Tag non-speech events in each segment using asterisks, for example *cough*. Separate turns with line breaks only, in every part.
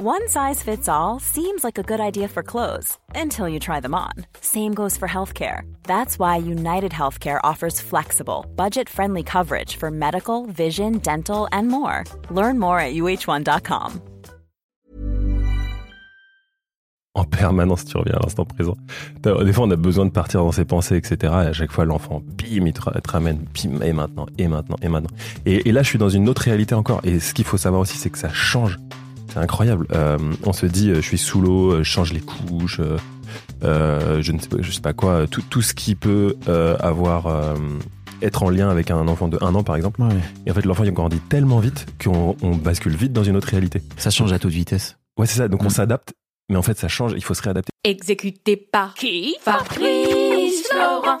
One size fits all seems like a good idea for clothes until you try them on. Same goes for healthcare. That's why United Healthcare offers flexible, budget friendly coverage for medical, vision, dental, and more. Learn more at uh1.com.
En permanence, tu reviens à l'instant présent. Des fois, on a besoin de partir dans ses pensées, etc. Et à chaque fois, l'enfant, bim, il te, ramène, bim, et maintenant, et maintenant, et maintenant. Et, et là, je suis dans une autre réalité encore. Et ce qu'il faut savoir aussi, c'est que ça change c'est incroyable. Euh, on se dit, euh, je suis sous l'eau, euh, je change les couches, je ne sais pas, je sais pas quoi, tout, tout ce qui peut avoir être en lien avec un enfant de 1 an par exemple. Et en fait, l'enfant il grandit tellement vite qu'on bascule vite dans une autre réalité.
Ça change à toute vitesse.
Ouais, c'est ça. Donc on mm. s'adapte, mais en fait, ça change. Il faut se réadapter.
Exécuté par qui? Fabrice Florent.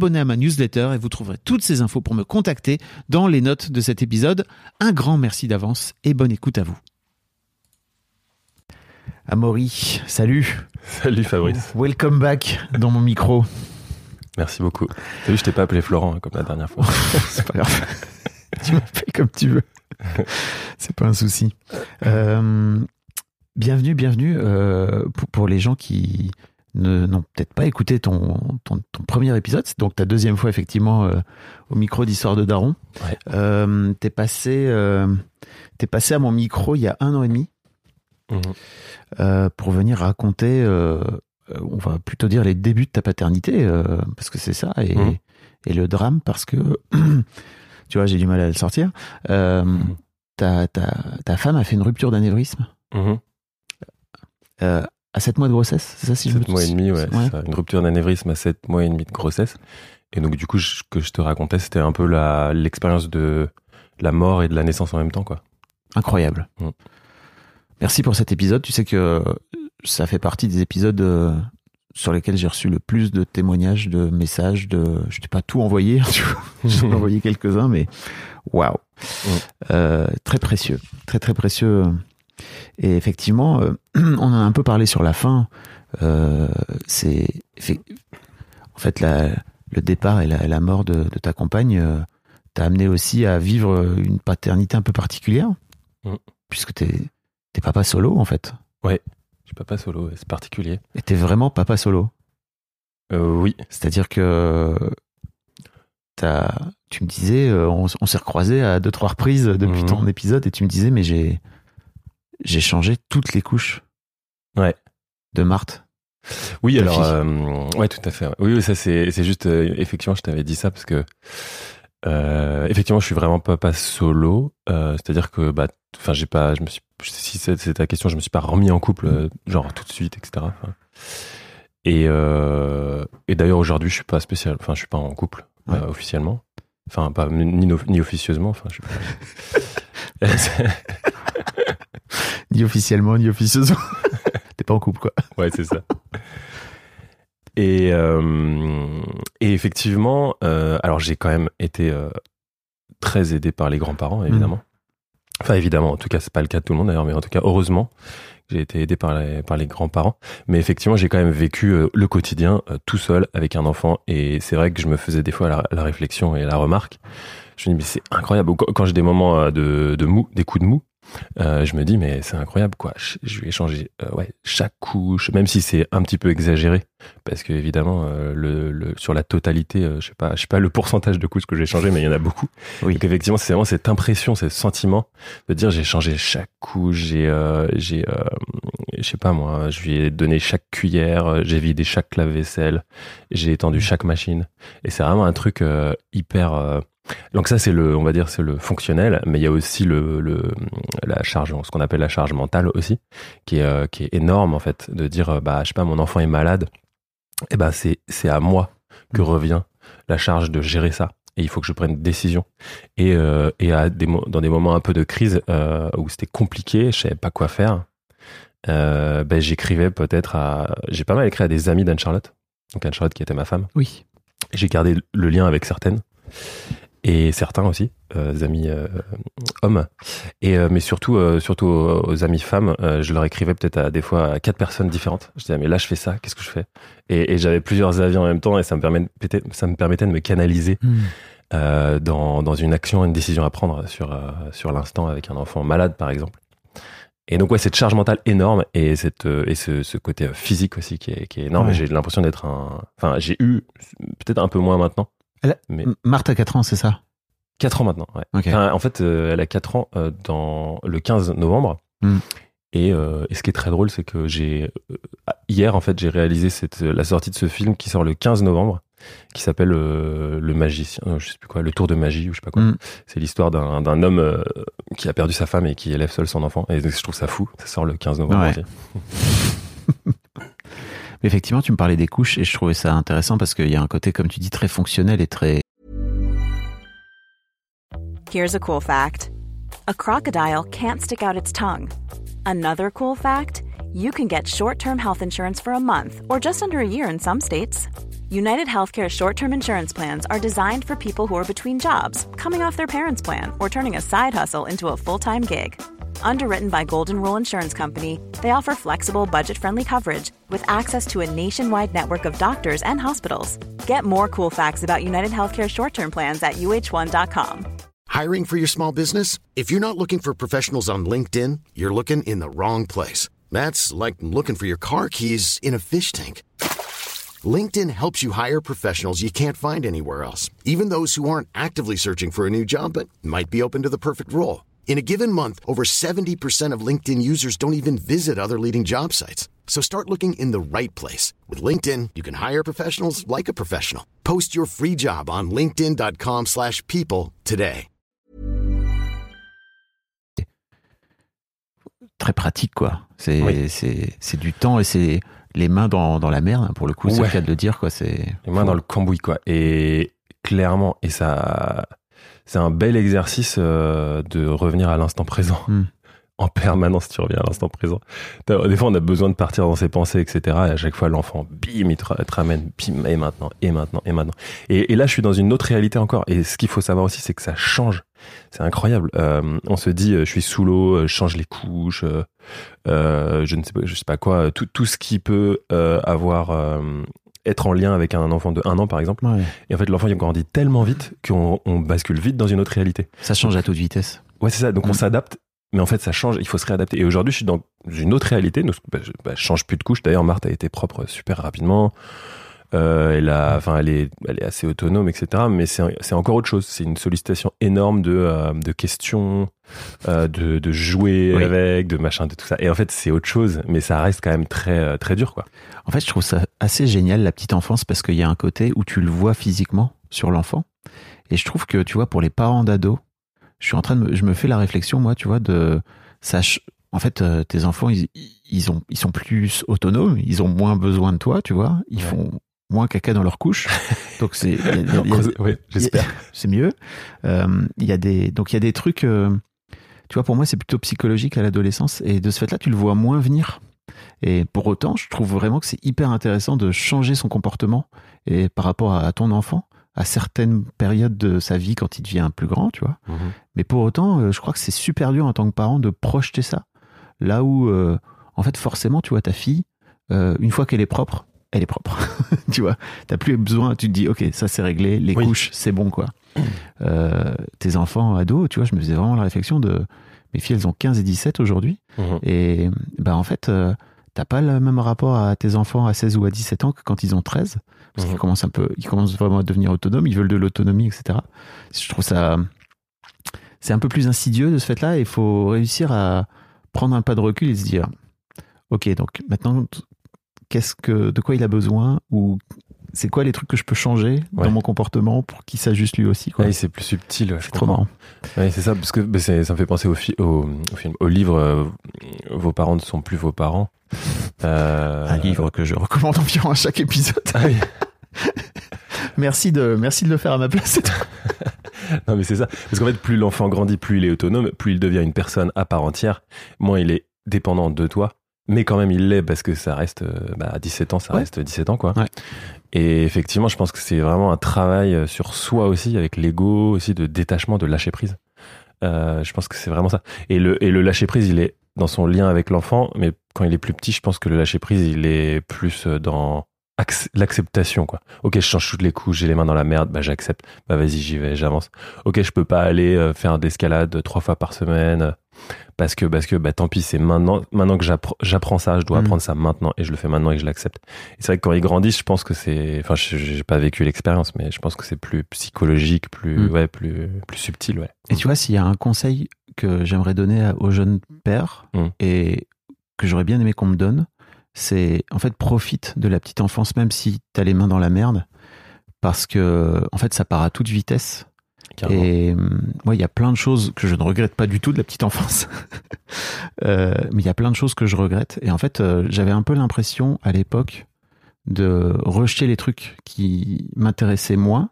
abonner à ma newsletter et vous trouverez toutes ces infos pour me contacter dans les notes de cet épisode. Un grand merci d'avance et bonne écoute à vous. Amaury, salut.
Salut Fabrice.
Welcome back dans mon micro.
Merci beaucoup. Salut, je t'ai pas appelé Florent hein, comme la dernière fois. *laughs*
C'est pas grave. tu m'appelles comme tu veux. C'est pas un souci. Euh, bienvenue, bienvenue euh, pour, les gens qui n'ont peut-être pas écouté ton, ton, premier épisode, c'est donc ta deuxième fois effectivement euh, au micro d'Histoire de Daron. Euh, t'es passé, euh, es passé à mon micro il y a un an et demi mhm. pour venir raconter, on va plutôt dire les débuts de ta paternité, parce que c'est ça, et, mhm. et, le drame, parce que, *clears throat* tu vois, j'ai du mal à le sortir. Mhm. Ta, ta, ta, femme a fait une rupture d'anévrisme. Euh, à 7 mois de grossesse, c'est ça si
7 mois et demi, ouais. Une rupture d'anévrisme à 7 mois et demi de grossesse. Et donc, du coup, ce que je te racontais, c'était un peu l'expérience de la mort et de la naissance en même temps, quoi.
Incroyable. Mm. Merci pour cet épisode. Tu sais que ça fait partie des épisodes euh, sur lesquels j'ai reçu le plus de témoignages, de messages, de. Je t'ai pas tout envoyé, *laughs* j'en ai envoyé quelques-uns, mais waouh, mm. euh, très précieux, très très précieux et effectivement, euh, *clears throat* on en a un peu parlé sur la fin. Euh, c'est en fait le départ et la, mort de, ta compagne euh, t'a amené aussi à vivre une paternité un peu particulière, mm. puisque t'es es papa solo en fait.
Ouais, je suis papa solo, c'est particulier.
Et t'es vraiment papa solo.
oui.
C'est-à-dire que as, tu me disais, on, s'est recroisé à deux trois reprises depuis mm. ton épisode, et tu me disais, mais j'ai j'ai changé toutes les couches.
Ouais.
De Marthe.
Oui, alors, euh, ouais, tout à fait. Oui, ça c'est, c'est juste, euh, effectivement, je t'avais dit ça parce que, euh, effectivement, je suis vraiment pas solo. c'est-à-dire que, bah, enfin, j'ai pas, je me suis, si c'est, ta question, je me suis pas remis en couple, genre tout de suite, etc. Et, et d'ailleurs, aujourd'hui, je suis pas spécial, enfin, je suis pas en couple officiellement. Enfin, pas ni, ni officieusement. Enfin, je
suis pas. *laughs* *laughs* ni officiellement, ni officieusement. *laughs* T'es pas en couple, quoi.
Ouais, c'est ça. Et, euh, et effectivement, euh, alors j'ai quand même été euh, très aidé par les grands-parents, évidemment. Enfin, évidemment, en tout cas, c'est pas le cas de tout le monde d'ailleurs, mais en tout cas, heureusement, j'ai été aidé par les, par les grands-parents. Mais effectivement, j'ai quand même vécu euh, le quotidien euh, tout seul avec un enfant. Et c'est vrai que je me faisais des fois la, la réflexion et la remarque. Je me dis, mais c'est incroyable. Quand, j'ai des moments de, de mou, des coups de mou, euh, je me dis, mais c'est incroyable, quoi. Je, je lui ai changé euh, ouais, chaque couche, même si c'est un petit peu exagéré. Parce que, évidemment, euh, le, le, sur la totalité, euh, je sais pas, je sais pas le pourcentage de couches que j'ai changé, mais il y en a beaucoup.
Oui.
Donc, effectivement, c'est vraiment cette impression, ce sentiment de dire, j'ai changé chaque couche, j'ai, euh, j'ai, euh, je sais pas moi, je lui ai donné chaque cuillère, j'ai vidé chaque lave-vaisselle, j'ai étendu chaque machine. Et c'est vraiment un truc euh, hyper. Donc ça c'est le, on va dire c'est le fonctionnel, mais il y a aussi le, le la charge, ce qu'on appelle la charge mentale aussi, qui est euh, qui est énorme en fait, de dire euh, bah je sais pas mon enfant est malade, et ben c'est c'est à moi que revient la charge de gérer ça. Et il faut que je prenne une décision. Et, euh, et à des, dans des moments un peu de crise euh, où c'était compliqué, je savais pas quoi faire, euh, ben, j'écrivais peut-être à. J'ai pas mal écrit à des amis d'Anne-Charlotte. Donc Anne-Charlotte qui était ma femme.
Oui.
J'ai gardé le lien avec certaines. Et certains aussi, euh, des amis euh, hommes. Et, euh, mais surtout, euh, surtout aux, aux amis femmes, euh, je leur écrivais peut-être à des fois à quatre personnes différentes. Je disais, mais là, je fais ça, qu'est-ce que je fais? Et, et j'avais plusieurs avis en même temps et ça me, permet, ça me permettait de me canaliser euh, dans, dans une action, une décision à prendre sur, euh, sur l'instant avec un enfant malade, par exemple. Et donc, ouais, cette charge mentale énorme et, cette, et ce, ce côté physique aussi qui est, qui est énorme.
Ouais.
J'ai l'impression d'être un. Enfin, j'ai eu, peut-être un peu moins maintenant,
Elle a-
mais
Marthe a 4 ans, c'est ça?
4 ans maintenant. Ouais. Enfin, en fait, euh, elle a 4 ans euh, dans le 15 novembre.
Hmm.
Et, euh, et ce qui est très drôle, c'est que j'ai hier, en fait, j'ai réalisé cette, la sortie de ce film qui sort le 15 novembre, qui s'appelle Le Magicien, je sais plus quoi, Le Tour de Magie ou je sais pas quoi.
Hmm.
C'est l'histoire d'un d'un homme qui a perdu sa femme et qui élève seul son enfant. Et je trouve ça fou. Ça sort le 15 novembre.
Ouais. *laughs* Mais effectivement, tu me parlais des couches et je trouvais ça intéressant parce qu'il y a un côté, comme tu dis, très fonctionnel et très.
Here's a cool fact a crocodile can't stick out its tongue. Another cool fact you can get short term health insurance for a month or just under a year in some states. United Healthcare short term insurance plans are designed for people who are between jobs, coming off their parents' plan, or turning a side hustle into a full time gig. Underwritten by Golden Rule Insurance Company, they offer flexible, budget friendly coverage with access to a nationwide network of doctors and hospitals. Get more cool facts about United Healthcare short term plans at uh1.com.
Hiring for your small business? If you're not looking for professionals on LinkedIn, you're looking in the wrong place. That's like looking for your car keys in a fish tank. LinkedIn helps you hire professionals you can't find anywhere else, even those who aren't actively searching for a new job but might be open to the perfect role. In a given month, over 70% of LinkedIn users don't even visit other leading job sites. So start looking in the right place. With LinkedIn, you can hire professionals like a professional. Post your free job on linkedin.com/people slash people today.
très pratique, quoi. C'est
Oui.
c'est c'est du temps et c'est les mains dans, dans la merde, hein, pour le coup, c'est
Ouais.
le cas de le dire, quoi. C'est.
Les mains dans le cambouis, quoi. Et clairement, et ça, c'est un bel exercice euh, de revenir à l'instant présent.
Hmm. *laughs*
En permanence, tu reviens à l'instant présent. Des fois, on a besoin de partir dans ses pensées, etc. Et à chaque fois, l'enfant, bim, il te, ra- te ramène, bim, et maintenant, et maintenant, et maintenant. Et, et là, je suis dans une autre réalité encore. Et ce qu'il faut savoir aussi, c'est que ça change. C'est incroyable. Euh, on se dit, euh, je suis sous l'eau, je change les couches, euh, je ne sais pas, je sais pas quoi, tout, tout ce qui peut avoir, être en lien avec un enfant de un an, par exemple.
Ouais.
Et en fait, l'enfant, il grandit tellement vite qu'on on bascule vite dans une autre réalité.
Ça change à toute vitesse.
Ouais, c'est ça. Donc, on
Mm.
s'adapte. Mais en fait, ça change. Il faut se réadapter. Et aujourd'hui, je suis dans une autre réalité. Donc, bah, je, bah, je change plus de couche. D'ailleurs, Marthe a été propre super rapidement. Euh, elle a, enfin, elle est, elle est assez autonome, etc. Mais c'est, c'est encore autre chose. C'est une sollicitation énorme de, euh, de questions, euh, de, de jouer
Oui.
avec, de machin, de tout ça. Et en fait, c'est autre chose. Mais ça reste quand même très, euh, très dur, quoi.
En fait, je trouve ça assez génial, la petite enfance, parce qu'il y a un côté où tu le vois physiquement sur l'enfant. Et je trouve que, tu vois, pour les parents d'ados, je suis en train de me, je me fais la réflexion, moi, tu vois, de, ça, ch- en fait, euh, tes enfants, ils, ils ont, ils sont plus autonomes, ils ont moins besoin de toi, tu vois, ils
Ouais.
font moins caca dans leur couche. Donc c'est, *laughs*
ouais, j'espère. *laughs*
c'est mieux. Euh, Il y a des, donc il y a des trucs, euh, tu vois, pour moi, c'est plutôt psychologique à l'adolescence. Et de ce fait-là, tu le vois moins venir. Et pour autant, je trouve vraiment que c'est hyper intéressant de changer son comportement et par rapport à ton enfant à certaines périodes de sa vie quand il devient plus grand, tu vois.
Mhm.
Mais pour autant, euh, je crois que c'est super dur en tant que parent de projeter ça. Là où, euh, en fait, forcément, tu vois, ta fille, euh, une fois qu'elle est propre, elle est propre. *laughs* tu vois, t'as plus besoin, tu te dis, ok, ça c'est réglé, les
Oui.
couches, c'est bon, quoi. *clears throat* Euh, tes enfants ados, tu vois, je me faisais vraiment la réflexion de, mes filles, elles ont 15 et 17 aujourd'hui.
Mhm.
Et bah en fait, euh, t'as pas le même rapport à tes enfants à 16 ou à 17 ans que quand ils ont 13. Parce
Mhm.
qu'ils commencent un peu, ils commencent vraiment à devenir autonomes, ils veulent de l'autonomie, etc. Je trouve ça, c'est un peu plus insidieux de ce fait-là. Il faut réussir à prendre un pas de recul et se dire, ok, donc maintenant, qu'est-ce que, de quoi il a besoin ou c'est quoi les trucs que je peux changer
Ouais.
dans mon comportement pour qu'il s'ajuste lui aussi, quoi.
Ouais, c'est plus subtil. je
c'est trop marrant.
Ouais, c'est ça, parce que ça me fait penser au, fi- au, au film, au livre euh, Vos parents ne sont plus vos parents. *laughs* Euh,
Un livre que je recommande environ à chaque épisode.
Ah oui. *laughs*
merci de, merci de le faire à ma place. *laughs*
Non, mais c'est ça. Parce qu'en fait, plus l'enfant grandit, plus il est autonome, plus il devient une personne à part entière, moins il est dépendant de toi. Mais quand même, il l'est parce que ça reste, euh, bah, à 17 ans, ça
Ouais.
reste 17 ans, quoi.
Ouais.
Et effectivement, je pense que c'est vraiment un travail euh, sur soi aussi, avec l'ego aussi, de détachement, de lâcher prise. Euh, je pense que c'est vraiment ça. Et le, et le lâcher prise, il est dans son lien avec l'enfant, mais quand il est plus petit, je pense que le lâcher prise, il est plus euh, dans acc- l'acceptation, quoi. Ok, je change toutes les couches, j'ai les mains dans la merde, bah j'accepte. Bah vas-y, j'y vais, j'avance. Ok, je peux pas aller faire d'escalade trois fois par semaine parce que parce que bah tant pis, c'est maintenant maintenant que j'appre- j'apprends ça, je dois
Mm.
apprendre ça maintenant et je le fais maintenant et je l'accepte. Et c'est vrai que quand ils grandissent, je pense que c'est enfin je- j'ai pas vécu l'expérience mais je pense que c'est plus psychologique, plus
Mm.
ouais, plus plus subtil, ouais.
Et tu vois, s'il y a un conseil que j'aimerais donner aux jeunes pères
Mm.
et que j'aurais bien aimé qu'on me donne, c'est en fait profite de la petite enfance même si t'as les mains dans la merde parce que en fait ça part à toute vitesse
Carrément.
et hum, moi il y a plein de choses que je ne regrette pas du tout de la petite enfance *laughs* Euh, mais il y a plein de choses que je regrette et en fait euh, j'avais un peu l'impression à l'époque de rejeter les trucs qui m'intéressaient moins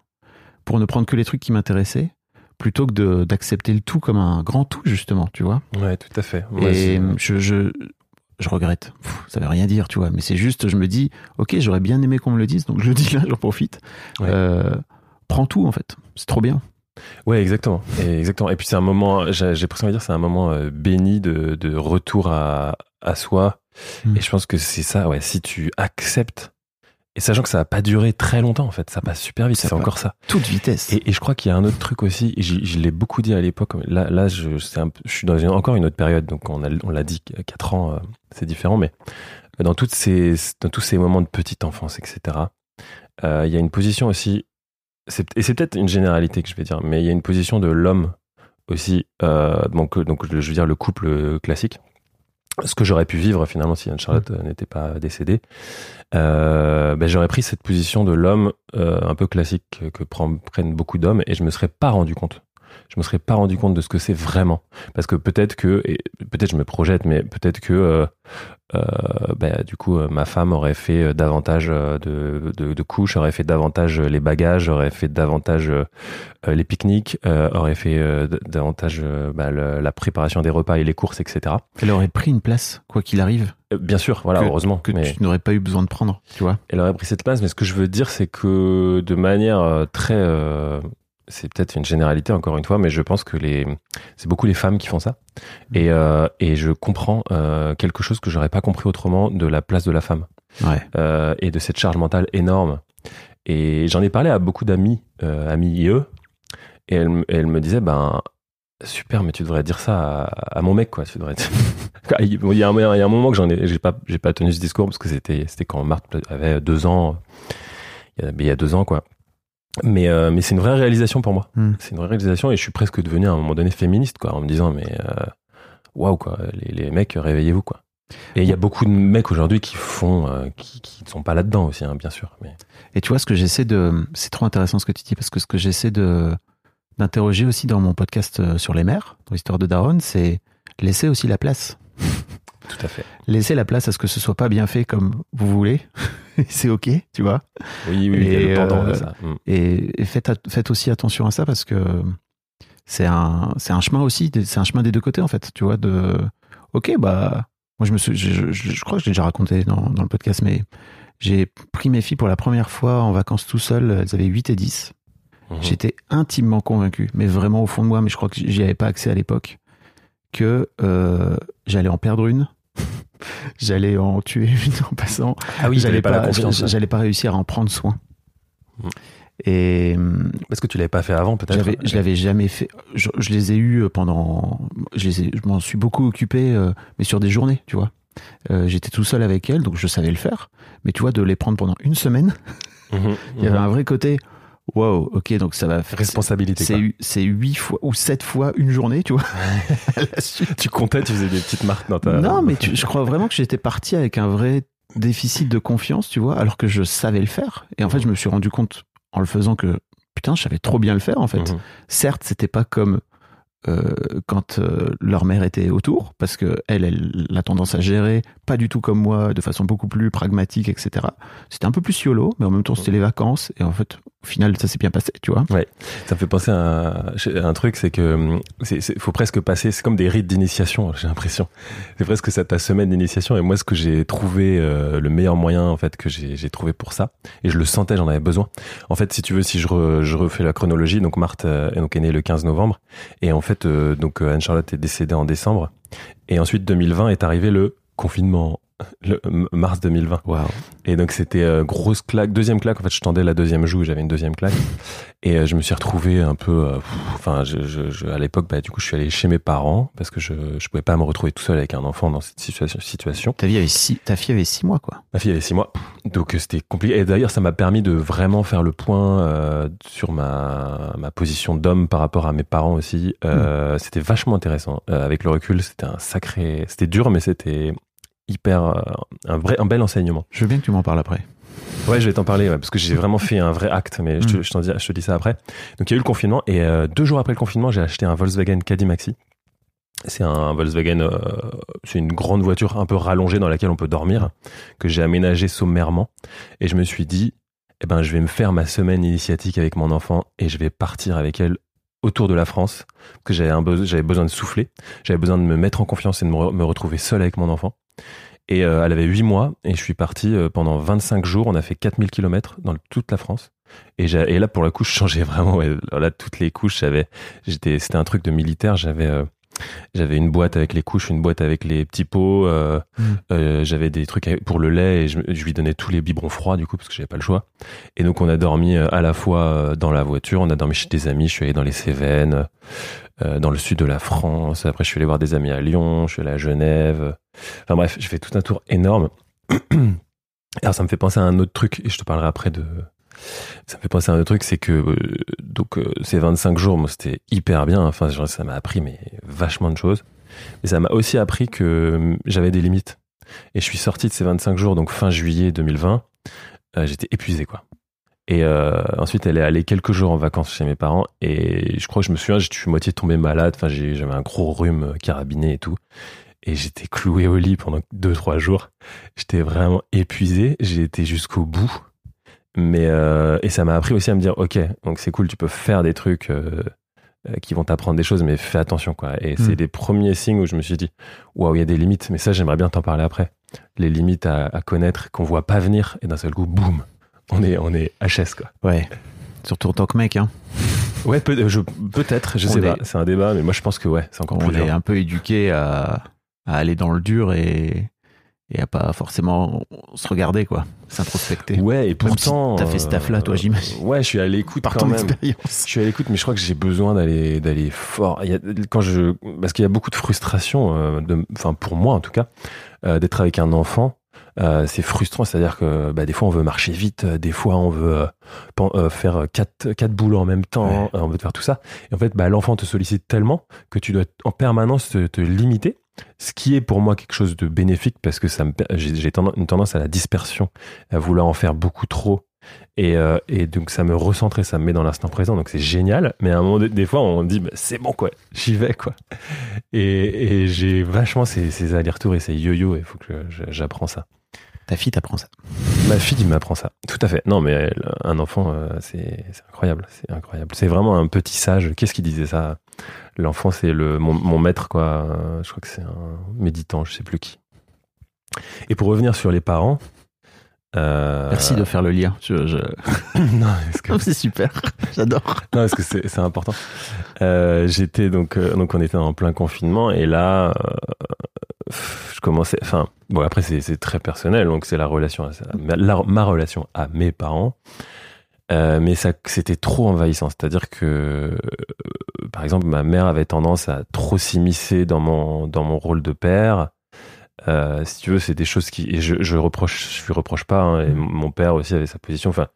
pour ne prendre que les trucs qui m'intéressaient plutôt que d'accepter le tout comme un grand tout justement tu vois
Ouais, tout à fait. Moi,
et je, je, je regrette. Pff, ça veut rien dire, tu vois. Mais c'est juste, je me dis, ok, j'aurais bien aimé qu'on me le dise, donc je le dis là, j'en profite.
Ouais.
Euh, prends tout, en fait. C'est trop bien.
Ouais, exactement. Et, exactement. Et puis c'est un moment, j'ai envie de dire, c'est un moment euh, béni de, de retour à, à soi.
Mm.
Et je pense que c'est ça, ouais, si tu acceptes, et sachant que ça va pas durer très longtemps en fait, ça passe super vite, c'est encore ça.
Toute vitesse.
Et, et je crois qu'il y a un autre truc aussi, et je l'ai beaucoup dit à l'époque, là, là je, un suis dans une- encore une autre période, donc on, l'a dit, 4 ans, euh, c'est différent, mais dans, toutes ces, dans tous ces moments de petite enfance, etc., euh, il y a une position aussi, et c'est peut-être une généralité que je vais dire, mais il y a une position de l'homme aussi, euh, donc, donc je veux dire le couple classique, ce que j'aurais pu vivre finalement si Anne-Charlotte euh, n'était pas décédée, euh, ben, j'aurais pris cette position de l'homme euh, un peu classique que, prennent beaucoup d'hommes et je me serais pas rendu compte. Je me serais pas rendu compte de ce que c'est vraiment. Parce que peut-être que, et peut-être je me projette, mais peut-être que euh, euh, ben, du coup euh, ma femme aurait fait davantage de, de, de couches, aurait fait davantage les bagages, aurait fait davantage euh, les pique-niques, aurait fait davantage bah, le- la préparation des repas et les courses, etc.
Elle aurait pris une place, quoi qu'il arrive,
Bien sûr, voilà,
Que-
heureusement.
que
mais...
tu n'aurais pas eu besoin de prendre, tu vois.
Elle aurait pris cette place, mais ce que je veux dire, c'est que de manière très. C'est peut-être une généralité, encore une fois, mais je pense que les, c'est beaucoup les femmes qui font ça. Et, euh, et je comprends euh, quelque chose que j'aurais pas compris autrement de la place de la femme
Ouais.
euh, et de cette charge mentale énorme. Et j'en ai parlé à beaucoup d'amis, amis IE, et elle, me- elle me disait, ben, super, mais tu devrais dire ça à, à mon mec, quoi. Tu devrais dire- *laughs* il, y a un, il y a un moment que j'en ai, j'ai pas, j'ai pas tenu ce discours parce que c'était, c'était quand Marthe avait deux ans, il y a, il y a deux ans, quoi. Mais, euh, mais c'est une vraie réalisation pour moi.
Hmm.
C'est une vraie réalisation et je suis presque devenu à un moment donné féministe, quoi, en me disant, mais euh, waouh, quoi, les, les mecs, réveillez-vous, quoi. Et il y a beaucoup de mecs aujourd'hui qui font, euh, qui, qui ne sont pas là-dedans aussi, hein, bien sûr. Mais...
Et tu vois, ce que j'essaie de. C'est trop intéressant ce que tu dis, parce que ce que j'essaie de d'interroger aussi dans mon podcast euh, sur les mères, dans l'histoire de Daron, c'est laisser aussi la place.
Tout à fait.
Laisser la place à ce que ce soit pas bien fait comme vous voulez. *laughs* c'est ok, tu vois.
Oui, oui,
Et, euh,
ça.
Et, et faites, faites aussi attention à ça parce que c'est un, c'est un chemin aussi, c'est un chemin des deux côtés en fait, tu vois. De, ok, bah, moi je me suis, je, je- je crois que je l'ai déjà raconté dans, dans le podcast, mais j'ai pris mes filles pour la première fois en vacances tout seul, elles avaient 8 et 10.
Mhm.
J'étais intimement convaincu, mais vraiment au fond de moi, mais je crois que j'y avais pas accès à l'époque, que euh, j'allais en perdre une, *laughs* j'allais en tuer une en passant,
Ah oui,
j'allais
pas,
j'allais réussir à en prendre soin.
Mhm.
Et hum,
Parce que tu l'avais pas fait avant, peut-être.
je l'avais jamais fait. Je, je les ai eus pendant. Je, les ai- je m'en suis beaucoup occupé, euh, mais sur des journées, tu vois. Euh, j'étais tout seul avec elles, donc je savais le faire. Mais tu vois, de les prendre pendant une semaine, *laughs*
Mhm,
il y avait
mhm.
un vrai côté. Wow, ok, donc ça va faire.
responsabilité.
C'est huit fois ou sept fois une journée, tu vois. *laughs*
Tu comptais, tu faisais des petites marques dans ta.
Non, *laughs* mais tu- je crois vraiment que j'étais parti avec un vrai déficit de confiance, tu vois, alors que je savais le faire. Et en fait, je me suis rendu compte en le faisant que putain, je savais trop bien le faire en fait.
Mhm.
Certes, c'était pas comme euh, quand euh, leur mère était autour, parce que elle, elle a tendance à gérer, pas du tout comme moi, de façon beaucoup plus pragmatique, etc. C'était un peu plus yolo, mais en même temps, c'était les vacances, et en fait, au final, ça s'est bien passé, tu vois.
Ça me fait penser à un, truc, c'est que hum, c'est, faut presque passer, c'est comme des rites d'initiation, *laughs* j'ai l'impression. C'est presque ça ta semaine d'initiation. Et moi, ce que j'ai trouvé euh, le meilleur moyen, en fait, que j'ai, trouvé pour ça, et je le sentais, j'en avais besoin. En fait, si tu veux, si je, re- je refais la chronologie, donc Marthe euh, est donc est née le 15 novembre, et en fait, euh, donc euh, Anne Charlotte est décédée en décembre, et ensuite 2020 est arrivé le confinement, le mars 2020.
Waouh.
Et donc c'était euh, grosse claque, deuxième claque. En fait, je tendais la deuxième joue, j'avais une deuxième claque. *laughs* Et euh, je me suis retrouvé un peu, euh, pff, enfin, je, je, je- à l'époque, bah, du coup, je suis allé chez mes parents parce que je, je pouvais pas me retrouver tout seul avec un enfant dans cette situation. situation.
Ta, vie avait six, ta fille avait six mois, quoi.
Ma fille avait six mois, donc c'était compliqué. Et d'ailleurs, ça m'a permis de vraiment faire le point sur ma, ma position d'homme par rapport à mes parents aussi. Euh, C'était vachement intéressant. Avec le recul, c'était un sacré, c'était dur, mais c'était hyper, euh, un vrai, un bel enseignement.
Je veux bien que tu m'en parles après.
Ouais, je vais t'en parler, ouais, parce que j'ai *laughs* vraiment fait un vrai acte, mais je, te, je, t'en dis, je te dis ça après. Donc il y a eu le confinement, et euh, deux jours après le confinement, j'ai acheté un Volkswagen Caddy Maxi. C'est un Volkswagen, euh, c'est une grande voiture un peu rallongée dans laquelle on peut dormir, que j'ai aménagé sommairement. Et je me suis dit, eh ben, je vais me faire ma semaine initiatique avec mon enfant et je vais partir avec elle autour de la France, parce que j'avais un besoin, j'avais besoin de souffler, j'avais besoin de me mettre en confiance et de me, re- me retrouver seul avec mon enfant. Et euh, elle avait 8 mois et je suis parti euh, pendant 25 jours. On a fait 4000 km dans le- toute la France. Et, là, pour la couche, je changeais vraiment. ouais. Là, toutes les couches, j'avais, j'étais, c'était un truc de militaire. J'avais, euh, j'avais une boîte avec les couches, une boîte avec les petits pots. euh,
Mm.
euh, j'avais des trucs pour le lait et je, je lui donnais tous les biberons froids du coup parce que j'avais pas le choix. Et donc on a dormi à la fois dans la voiture, on a dormi chez des amis. Je suis allé dans les Cévennes, euh, dans le sud de la France. Après, je suis allé voir des amis à Lyon. Je suis allé à Genève. Enfin bref, j'ai fait tout un tour énorme. *clears throat* Alors ça me fait penser à un autre truc et je te parlerai après de. Ça me fait penser à un autre truc, c'est que euh, donc euh, ces 25 jours, moi c'était hyper bien. Enfin, genre, ça m'a appris mais vachement de choses. Mais ça m'a aussi appris que euh, j'avais des limites. Et je suis sorti de ces 25 jours, donc fin juillet 2020. euh, J'étais épuisé quoi. Et euh, ensuite, elle est allée quelques jours en vacances chez mes parents. Et je crois que je me souviens, je suis moitié tombé malade. Enfin, j'avais un gros rhume carabiné et tout. Et j'étais cloué au lit pendant deux, trois jours. J'étais vraiment épuisé. J'ai été jusqu'au bout. Mais euh, et ça m'a appris aussi à me dire, ok, donc c'est cool, tu peux faire des trucs euh, qui vont t'apprendre des choses, mais fais attention quoi. Et c'est
Mm.
des premiers signes où je me suis dit, waouh, il y a des limites. Mais ça, j'aimerais bien t'en parler après. Les limites à, à connaître qu'on voit pas venir, et d'un seul coup, boum, on est on est HS quoi.
Ouais. Surtout en tant que mec, hein.
Ouais, peut, je- peut-être, je
On
sais
est-
pas. C'est un débat, mais moi je pense que ouais, c'est encore
On
plus
est un peu éduqué à, à aller dans le dur et, et à pas forcément se regarder, quoi. S'introspecter.
Ouais, et pourtant.
si t'as fait ce taf-là, toi,
euh,
j'imagine.
Ouais, je suis à l'écoute
Par
quand
ton
même.
expérience.
Je suis à l'écoute, mais je crois que j'ai besoin d'aller d'aller fort. Il y a, quand je parce qu'il y a beaucoup de frustration, euh, de, enfin pour moi en tout cas, euh, d'être avec un enfant. Euh, c'est frustrant, c'est-à-dire que bah, des fois on veut marcher vite, euh, des fois on veut euh, euh, faire quatre quatre boulots en même temps,
Ouais.
euh, on veut faire tout ça. Et en fait, bah, l'enfant te sollicite tellement que tu dois en permanence te, te limiter. Ce qui est pour moi quelque chose de bénéfique parce que ça j'ai j'ai tendance- une tendance à la dispersion, à vouloir en faire beaucoup trop et, euh, et donc ça me recentre et ça me met dans l'instant présent. Donc c'est génial. Mais à un moment, des fois, on dit bah, c'est bon quoi, j'y vais quoi. Et, et j'ai vachement ces, ces allers-retours et ces yo-yo. Il faut que j'apprends ça.
Ta fille t'apprend ça.
Ma fille m'apprend ça. Tout à fait. Non, mais elle, un enfant, euh, c'est incroyable. C'est incroyable. C'est vraiment un petit sage. Qu'est-ce qui disait ça? L'enfant, c'est le mon, mon maître quoi. Je crois que c'est un méditant. Je sais plus qui. Et pour revenir sur les parents. Euh,
Merci de faire le lien. Je, je- *laughs*
non, parce que,
Oh, *laughs* c'est super. *laughs* J'adore.
non, parce que c'est c'est important? Euh, J'étais donc, euh, donc on était en plein confinement et là, euh, je commençais. Enfin, bon après c'est c'est très personnel, donc c'est la relation, à, la- ma relation à mes parents. Euh, mais ça, c'était trop envahissant. C'est-à-dire que, euh, par exemple, ma mère avait tendance à trop s'immiscer dans mon dans mon rôle de père. Euh, si tu veux, c'est des choses qui et je, je reproche, je lui reproche pas. hein, et mon père aussi avait sa position. Enfin,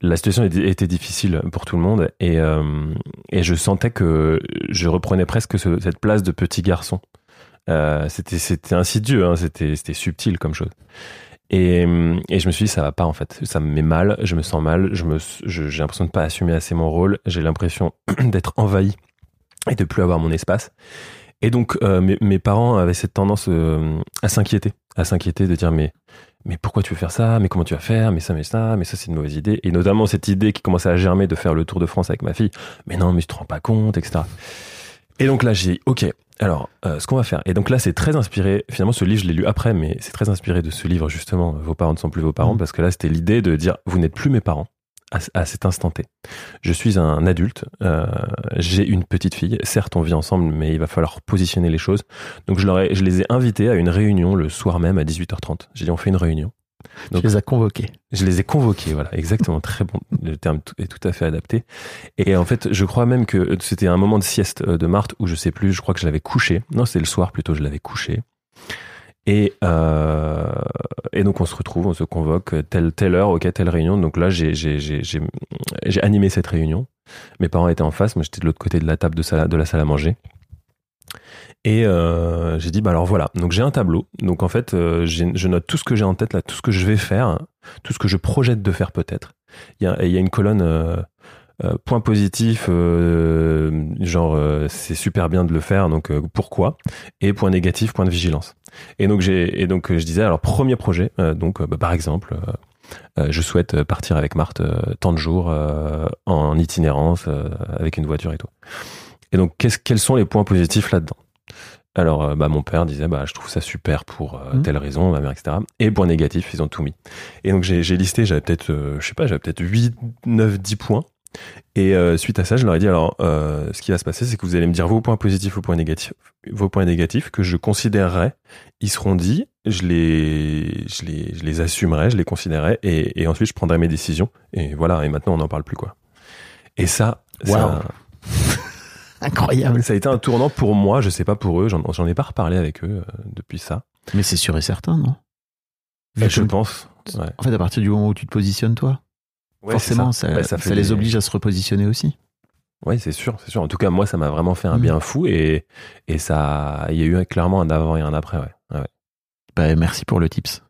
la situation était, difficile pour tout le monde et euh, et je sentais que je reprenais presque ce- cette place de petit garçon. Euh, c'était c'était insidieux, hein, c'était c'était subtil comme chose. Et, et je me suis dit ça va pas en fait, ça me met mal, je me sens mal, je me j'ai l'impression de pas assumer assez mon rôle, j'ai l'impression *clears throat* d'être envahi et de plus avoir mon espace. Et donc euh, mes, mes parents avaient cette tendance euh, à s'inquiéter, à s'inquiéter de dire mais mais pourquoi tu veux faire ça, mais comment tu vas faire, mais ça mais ça, mais ça c'est une mauvaise idée. Et notamment cette idée qui commençait à germer de faire le tour de France avec ma fille. Mais non mais tu te rends pas compte, etc. Et donc là j'ai dit ok alors, euh, ce qu'on va faire. Et donc là, c'est très inspiré. Finalement, ce livre, je l'ai lu après, mais c'est très inspiré de ce livre, justement. Vos parents ne sont plus vos parents,
Mhm.
parce que là, c'était l'idée de dire, vous n'êtes plus mes parents à, à cet instant T. Je suis un adulte. euh, J'ai une petite fille. Certes, on vit ensemble, mais il va falloir positionner les choses. Donc, je, leur ai- je les ai invités à une réunion le soir même à 18h30. J'ai dit, on fait une réunion. Donc-
tu les as convoqués.
Je les ai convoqués, voilà, exactement, très bon, le terme est tout à fait adapté. Et en fait, je crois même que c'était un moment de sieste euh, de Marthe où je sais plus, je crois que je l'avais couché. Non, c'était le soir plutôt, je l'avais couché. Et, euh, et donc on se retrouve, on se convoque, telle, heure, ok, telle réunion. Donc là, j'ai, animé cette réunion. Mes parents étaient en face, moi j'étais de l'autre côté de la table de, la salle à manger. Et euh, j'ai dit, bah alors voilà, donc j'ai un tableau. Donc en fait, euh, je note tout ce que j'ai en tête, tout ce que je vais faire, tout ce que je projette de faire peut-être. Il y a, il y a une colonne point positif, euh, genre euh, c'est super bien de le faire, donc euh, pourquoi? Et point négatif, point de vigilance. Et donc j'ai et donc euh, je disais alors premier projet, euh, donc euh, bah, par exemple. euh, euh, je souhaite partir avec Marthe euh, tant de jours euh, en itinérance euh, avec une voiture et tout. Et donc qu'est-ce quels sont les points positifs là-dedans? Alors, euh, bah, mon père disait, bah, je trouve ça super pour euh,
Mhm.
telle raison, ma mère, etc. Et point négatif, ils ont tout mis. Et donc, j'ai j'ai listé, j'avais peut-être, euh, je sais pas, j'avais peut-être 8, 9, 10 points. Et euh, suite à ça, je leur ai dit, alors, euh, ce qui va se passer, c'est que vous allez me dire vos points positifs, vos points négatifs, vos points négatifs que je considérerai, ils seront dits, je les, je les, je les assumerai, je les considérerai, et, et ensuite, je prendrai mes décisions. Et voilà, et maintenant, on n'en parle plus, quoi. Et ça, ça,
Waouh. *laughs* Incroyable.
ça a été un tournant pour moi, je sais pas pour eux, j'en ai pas reparlé avec eux euh, depuis ça.
Mais c'est sûr et certain, non?
Je pense. Ouais.
En fait, à partir du moment où tu te positionnes, toi,
Ouais,
forcément, ça, ça, les oblige à se repositionner aussi.
Ouais, c'est sûr, c'est sûr. En tout cas, moi, ça m'a vraiment fait un
Mm.
bien fou et, et ça, il y a eu clairement un avant et un après, ouais.
Bah, merci pour le tips.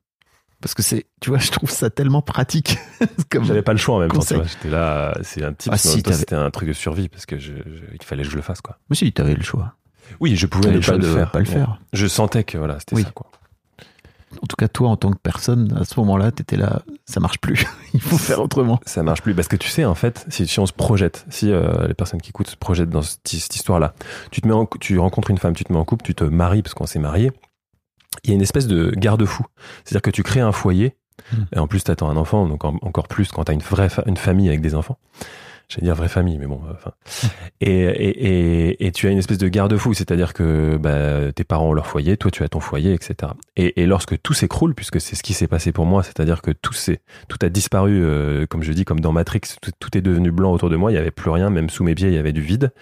Parce que c'est, tu vois, je trouve ça tellement pratique. *laughs* Comme-
J'avais pas le choix en même temps,
Conseil.
J'étais là, c'est un type,
Ah, si,
c'était un truc de survie parce que je, je- il fallait que je le fasse, quoi.
Mais si, t'avais le choix.
Oui, je pouvais ne pas le
de
faire.
pas le
Bon,
faire.
Je sentais que voilà, c'était
Oui.
ça, quoi.
En tout cas, toi, en tant que personne, à ce moment-là, t'étais là, ça marche plus. *laughs* Il faut faire autrement.
Ça marche plus parce que tu sais en fait si, si on se projette si euh, les personnes qui écoutent se projettent dans cette, cette histoire-là tu te mets en, cou- tu rencontres une femme tu te mets en couple tu te maries parce qu'on s'est marié il y a une espèce de garde-fou c'est-à-dire que tu crées un foyer
Hmm.
et en plus tu attends un enfant donc en- encore plus quand tu as une vraie fa- une famille avec des enfants j'allais dire vraie famille mais bon euh, enfin et, et, et, et tu as une espèce de garde-fou c'est-à-dire que bah, tes parents ont leur foyer toi tu as ton foyer etc et, lorsque tout s'écroule puisque c'est ce qui s'est passé pour moi c'est-à-dire que tout tout a disparu, euh, comme je dis, comme dans Matrix, tout, est devenu blanc autour de moi, il n'y avait plus rien, même sous mes pieds, il y avait du vide,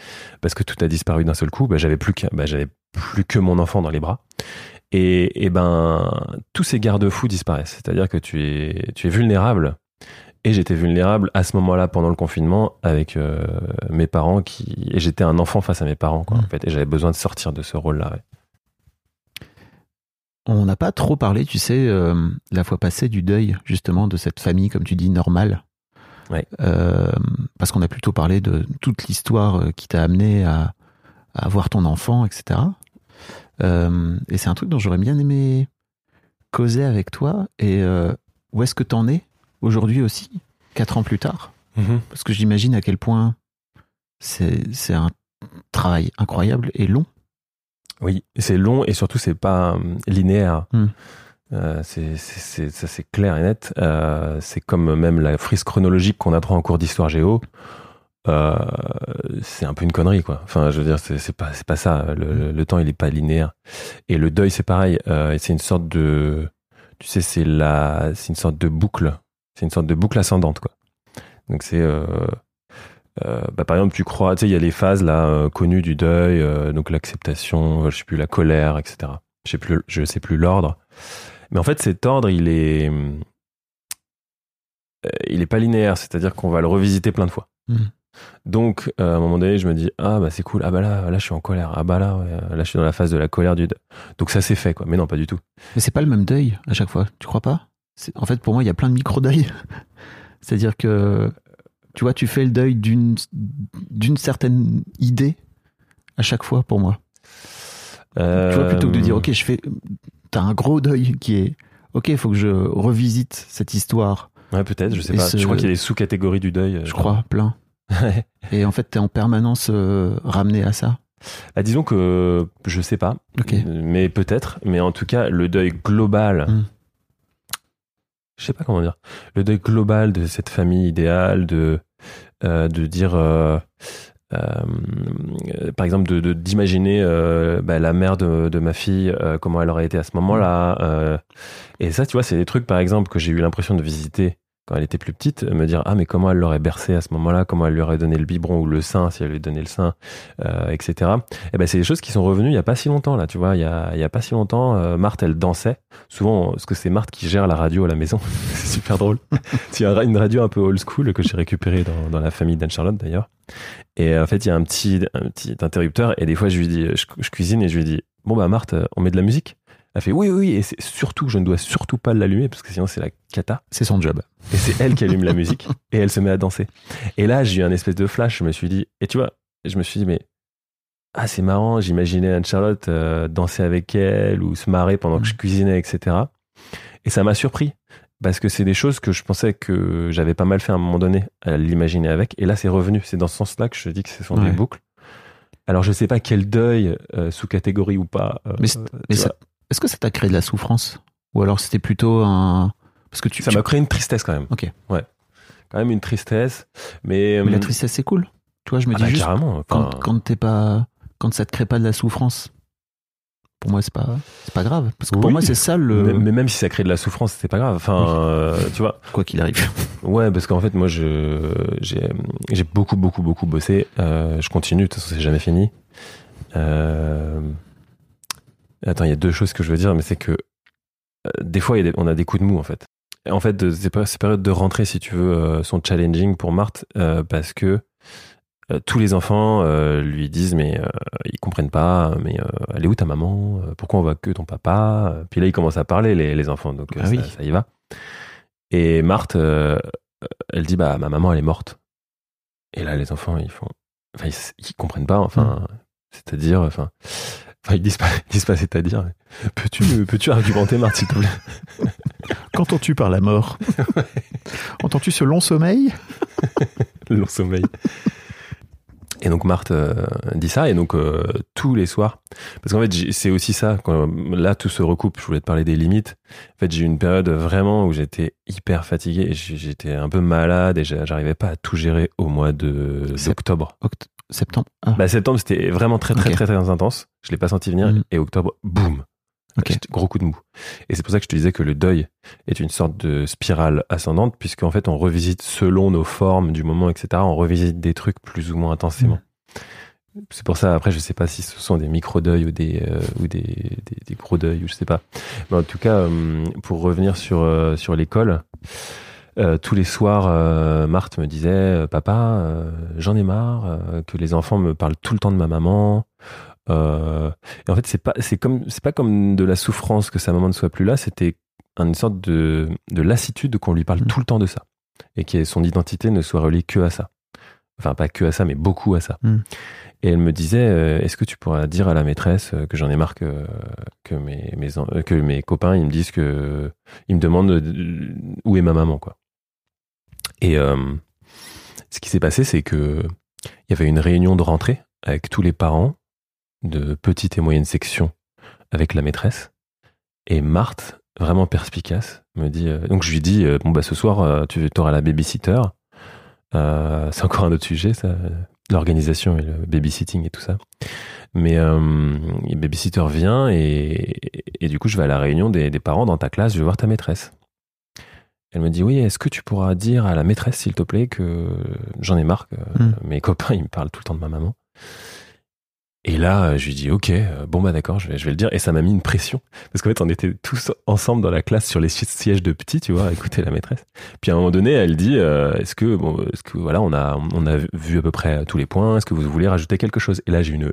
parce que tout a disparu d'un seul coup, bah, j'avais plus, qu'un- bah, j'avais plus que mon enfant dans les bras. Et, et ben, tous ces garde-fous disparaissent, c'est-à-dire que tu es, tu es vulnérable. Et j'étais vulnérable à ce moment-là pendant le confinement avec euh, mes parents qui et j'étais un enfant face à mes parents quoi, en fait et j'avais besoin de sortir de ce rôle-là. ouais.
On n'a pas trop parlé, tu sais, euh, la fois passée du deuil, justement, de cette famille, comme tu dis, normale.
Ouais.
Euh, parce qu'on a plutôt parlé de toute l'histoire qui t'a amené à, à avoir ton enfant, etc. Et c'est un truc dont j'aurais bien aimé causer avec toi. Et où est-ce que t'en es aujourd'hui aussi, quatre ans plus tard Parce que j'imagine à quel point c'est un travail incroyable et long.
Oui, c'est long et surtout c'est pas euh, linéaire.
Hmm.
Euh, c'est, ça clair et net. Euh, c'est comme même la frise chronologique qu'on apprend en cours d'histoire géo. Euh, c'est un peu une connerie quoi. Enfin, je veux dire, c'est, pas, c'est pas ça. Le, le- le temps il est pas linéaire. Et le deuil c'est pareil. C'est une sorte de, tu sais, c'est la, c'est une sorte de boucle. C'est une sorte de boucle ascendante quoi. Donc c'est, euh, euh, bah, par exemple, tu crois, tu sais, il y a les phases là euh, connues du deuil, euh, donc l'acceptation, je sais plus la colère, etc. Je sais plus, je sais plus l'ordre. Mais en fait, cet ordre, il est, il est pas linéaire, c'est-à-dire qu'on va le revisiter plein de fois.
Mhm.
Donc, à un moment donné, je me dis ah bah c'est cool, ah bah là, là je suis en colère, ah bah là, ouais, là je suis dans la phase de la colère du deuil. Donc ça c'est fait quoi. Mais non, pas du tout.
Mais c'est pas le même deuil à chaque fois, tu crois pas? En fait, pour moi, il y a plein de micro-deuils. *laughs* C'est-à-dire que, tu vois, tu fais le deuil d'une d'une certaine idée à chaque fois pour moi.
Euh,
Tu vois, plutôt que de dire, ok, je fais. T'as un gros deuil qui est, ok, il faut que je revisite cette histoire,
Ouais, peut-être, je sais
Et
pas.
ce-
Je crois qu'il y a des sous-catégories du deuil. euh,
je crois, plein. Et en fait, t'es en permanence euh, ramené à ça.
Bah, disons que je sais pas,
Ok.
mais peut-être. Mais en tout cas, le deuil global,
Mm.
Je sais pas comment dire, le deuil global de cette famille idéale, de euh, dire, euh, euh, par exemple, d'imaginer bah, la mère de, de ma fille, comment elle aurait été à ce moment-là. et ça, tu vois, c'est des trucs, par exemple, que j'ai eu l'impression de visiter quand elle était plus petite, me dire ah mais comment elle l'aurait bercé à ce moment-là, comment elle lui aurait donné le biberon ou le sein si elle lui donnait le sein, euh, etc. Et ben c'est des choses qui sont revenues il y a pas si longtemps là, tu vois, il y a, il y a pas si longtemps, euh, Marthe elle dansait. Souvent parce que c'est Marthe qui gère la radio à la maison, *laughs* c'est super drôle. *laughs* A une radio un peu old school que j'ai récupérée dans, dans la famille d'Anne Charlotte d'ailleurs. Et euh, en fait il y a un petit un petit interrupteur et des fois je lui dis je, je cuisine et je lui dis bon bah Marthe on met de la musique? Elle fait oui oui oui et c'est surtout je ne dois surtout pas l'allumer parce que sinon c'est la cata.
C'est son job.
Et c'est elle qui allume la musique *laughs* et elle se met à danser. Et là, j'ai eu un espèce de flash. Je me suis dit, et tu vois, je me suis dit, mais ah, c'est marrant. J'imaginais Anne-Charlotte euh, danser avec elle ou se marrer pendant que je cuisinais, etc. Et ça m'a surpris parce que c'est des choses que je pensais que j'avais pas mal fait à un moment donné à l'imaginer avec. Et là, c'est revenu. C'est dans ce sens-là que je dis que ce sont
Ouais.
des boucles. Alors, je sais pas quel deuil, euh, sous catégorie ou pas. euh,
Mais
vois.
ça- est-ce que ça t'a créé de la souffrance? Ou alors c'était plutôt un. Parce que tu.
ça
tu-
m'a créé une tristesse quand même.
Ok.
Ouais. Quand même une tristesse. Mais,
Mais la tristesse, c'est cool. Tu vois, je me
ah
dis
bah,
juste
carrément.
quand,
Enfin,
quand t'es pas. Quand ça te crée pas de la souffrance, pour moi, c'est pas, c'est pas grave. Parce que pour
Oui.
moi, c'est ça le.
Mais, mais même si ça crée de la souffrance, c'est pas grave. Enfin,
Oui.
euh, tu vois.
Quoi qu'il arrive. *laughs*
Ouais, parce qu'en fait, moi, je j'ai beaucoup, beaucoup, beaucoup bossé. Euh, je continue. De toute façon, c'est jamais fini. Euh, Attends, il y a deux choses que je veux dire, mais c'est que euh, des fois, il y a des- on a des coups de mou, en fait. Et en fait, ces péri- ces périodes de rentrée, si tu veux, euh, sont challenging pour Marthe euh, parce que tous les enfants lui disent mais ils comprennent pas mais elle est où ta maman pourquoi on voit que ton papa puis là ils commencent à parler les, les enfants donc
Ah
ça,
oui.
ça y va et Marthe elle dit bah ma maman elle est morte et là les enfants ils font enfin ils, ils comprennent pas enfin
Mm.
c'est-à-dire enfin enfin ils disent pas *laughs* ils disent pas c'est-à-dire peux-tu peux-tu argumenter Marthe s'il te plaît? *laughs*
Qu'entends-tu par la mort? *laughs* Entends-tu ce long sommeil?
Le long sommeil. Et donc Marthe euh, dit ça, et donc euh, tous les soirs, parce qu'en fait c'est aussi ça, quand, là tout se recoupe, je voulais te parler des limites, en fait j'ai eu une période vraiment où j'étais hyper fatigué, j'étais un peu malade, et j'a- j'arrivais pas à tout gérer au mois d'octobre.
Oct- Septembre? Ah,
Bah septembre c'était vraiment très très très très intense, je l'ai pas senti venir,
Mhm.
et octobre, boum
ok.
J'étais- Gros coup de mou. Et c'est pour ça que je te disais que le deuil est une sorte de spirale ascendante, puisqu'en fait, on revisite selon nos formes du moment, etc. On revisite des trucs plus ou moins intensément. C'est pour ça, après, je sais pas si ce sont des micro-deuils ou des, euh, ou des, des, des gros deuils, ou je sais pas. Mais en tout cas, euh, pour revenir sur, euh, sur l'école, euh, tous les soirs, euh, Marthe me disait, euh, papa, euh, j'en ai marre, euh, que les enfants me parlent tout le temps de ma maman. Euh, et en fait, c'est pas, c'est comme, c'est pas comme de la souffrance que sa maman ne soit plus là. C'était une sorte de, de lassitude qu'on lui parle
Mm.
tout le temps de ça et que son identité ne soit reliée que à ça. Enfin, pas que à ça, mais beaucoup à ça.
Mm.
Et elle me disait, euh, est-ce que tu pourras dire à la maîtresse euh, que j'en ai marre que, que mes, mes, euh, que mes copains ils me disent que ils me demandent où est ma maman quoi. Et euh, ce qui s'est passé, c'est que il y avait une réunion de rentrée avec tous les parents de petite et moyenne section avec la maîtresse. Et Marthe vraiment perspicace, me dit. euh, donc je lui dis euh, bon bah ce soir euh, tu auras la babysitter. Euh, c'est encore un autre sujet, ça, l'organisation et le babysitting et tout ça. Mais le babysitter vient et, et du coup je vais à la réunion des, des parents dans ta classe, je vais voir ta maîtresse. Elle me dit oui, est-ce que tu pourras dire à la maîtresse s'il te plaît que j'en ai marre, que
Hmm.
mes copains ils me parlent tout le temps de ma maman? Et là, euh, je lui dis ok, euh, bon bah d'accord, je vais, je vais le dire. Et ça m'a mis une pression parce qu'en fait, on était tous ensemble dans la classe sur les si- sièges de petits, tu vois, à écouter la maîtresse. Puis à un moment donné, elle dit euh, est-ce que bon, est-ce que voilà, on a on a vu à peu près tous les points. Est-ce que vous voulez rajouter quelque chose? Et là, j'ai une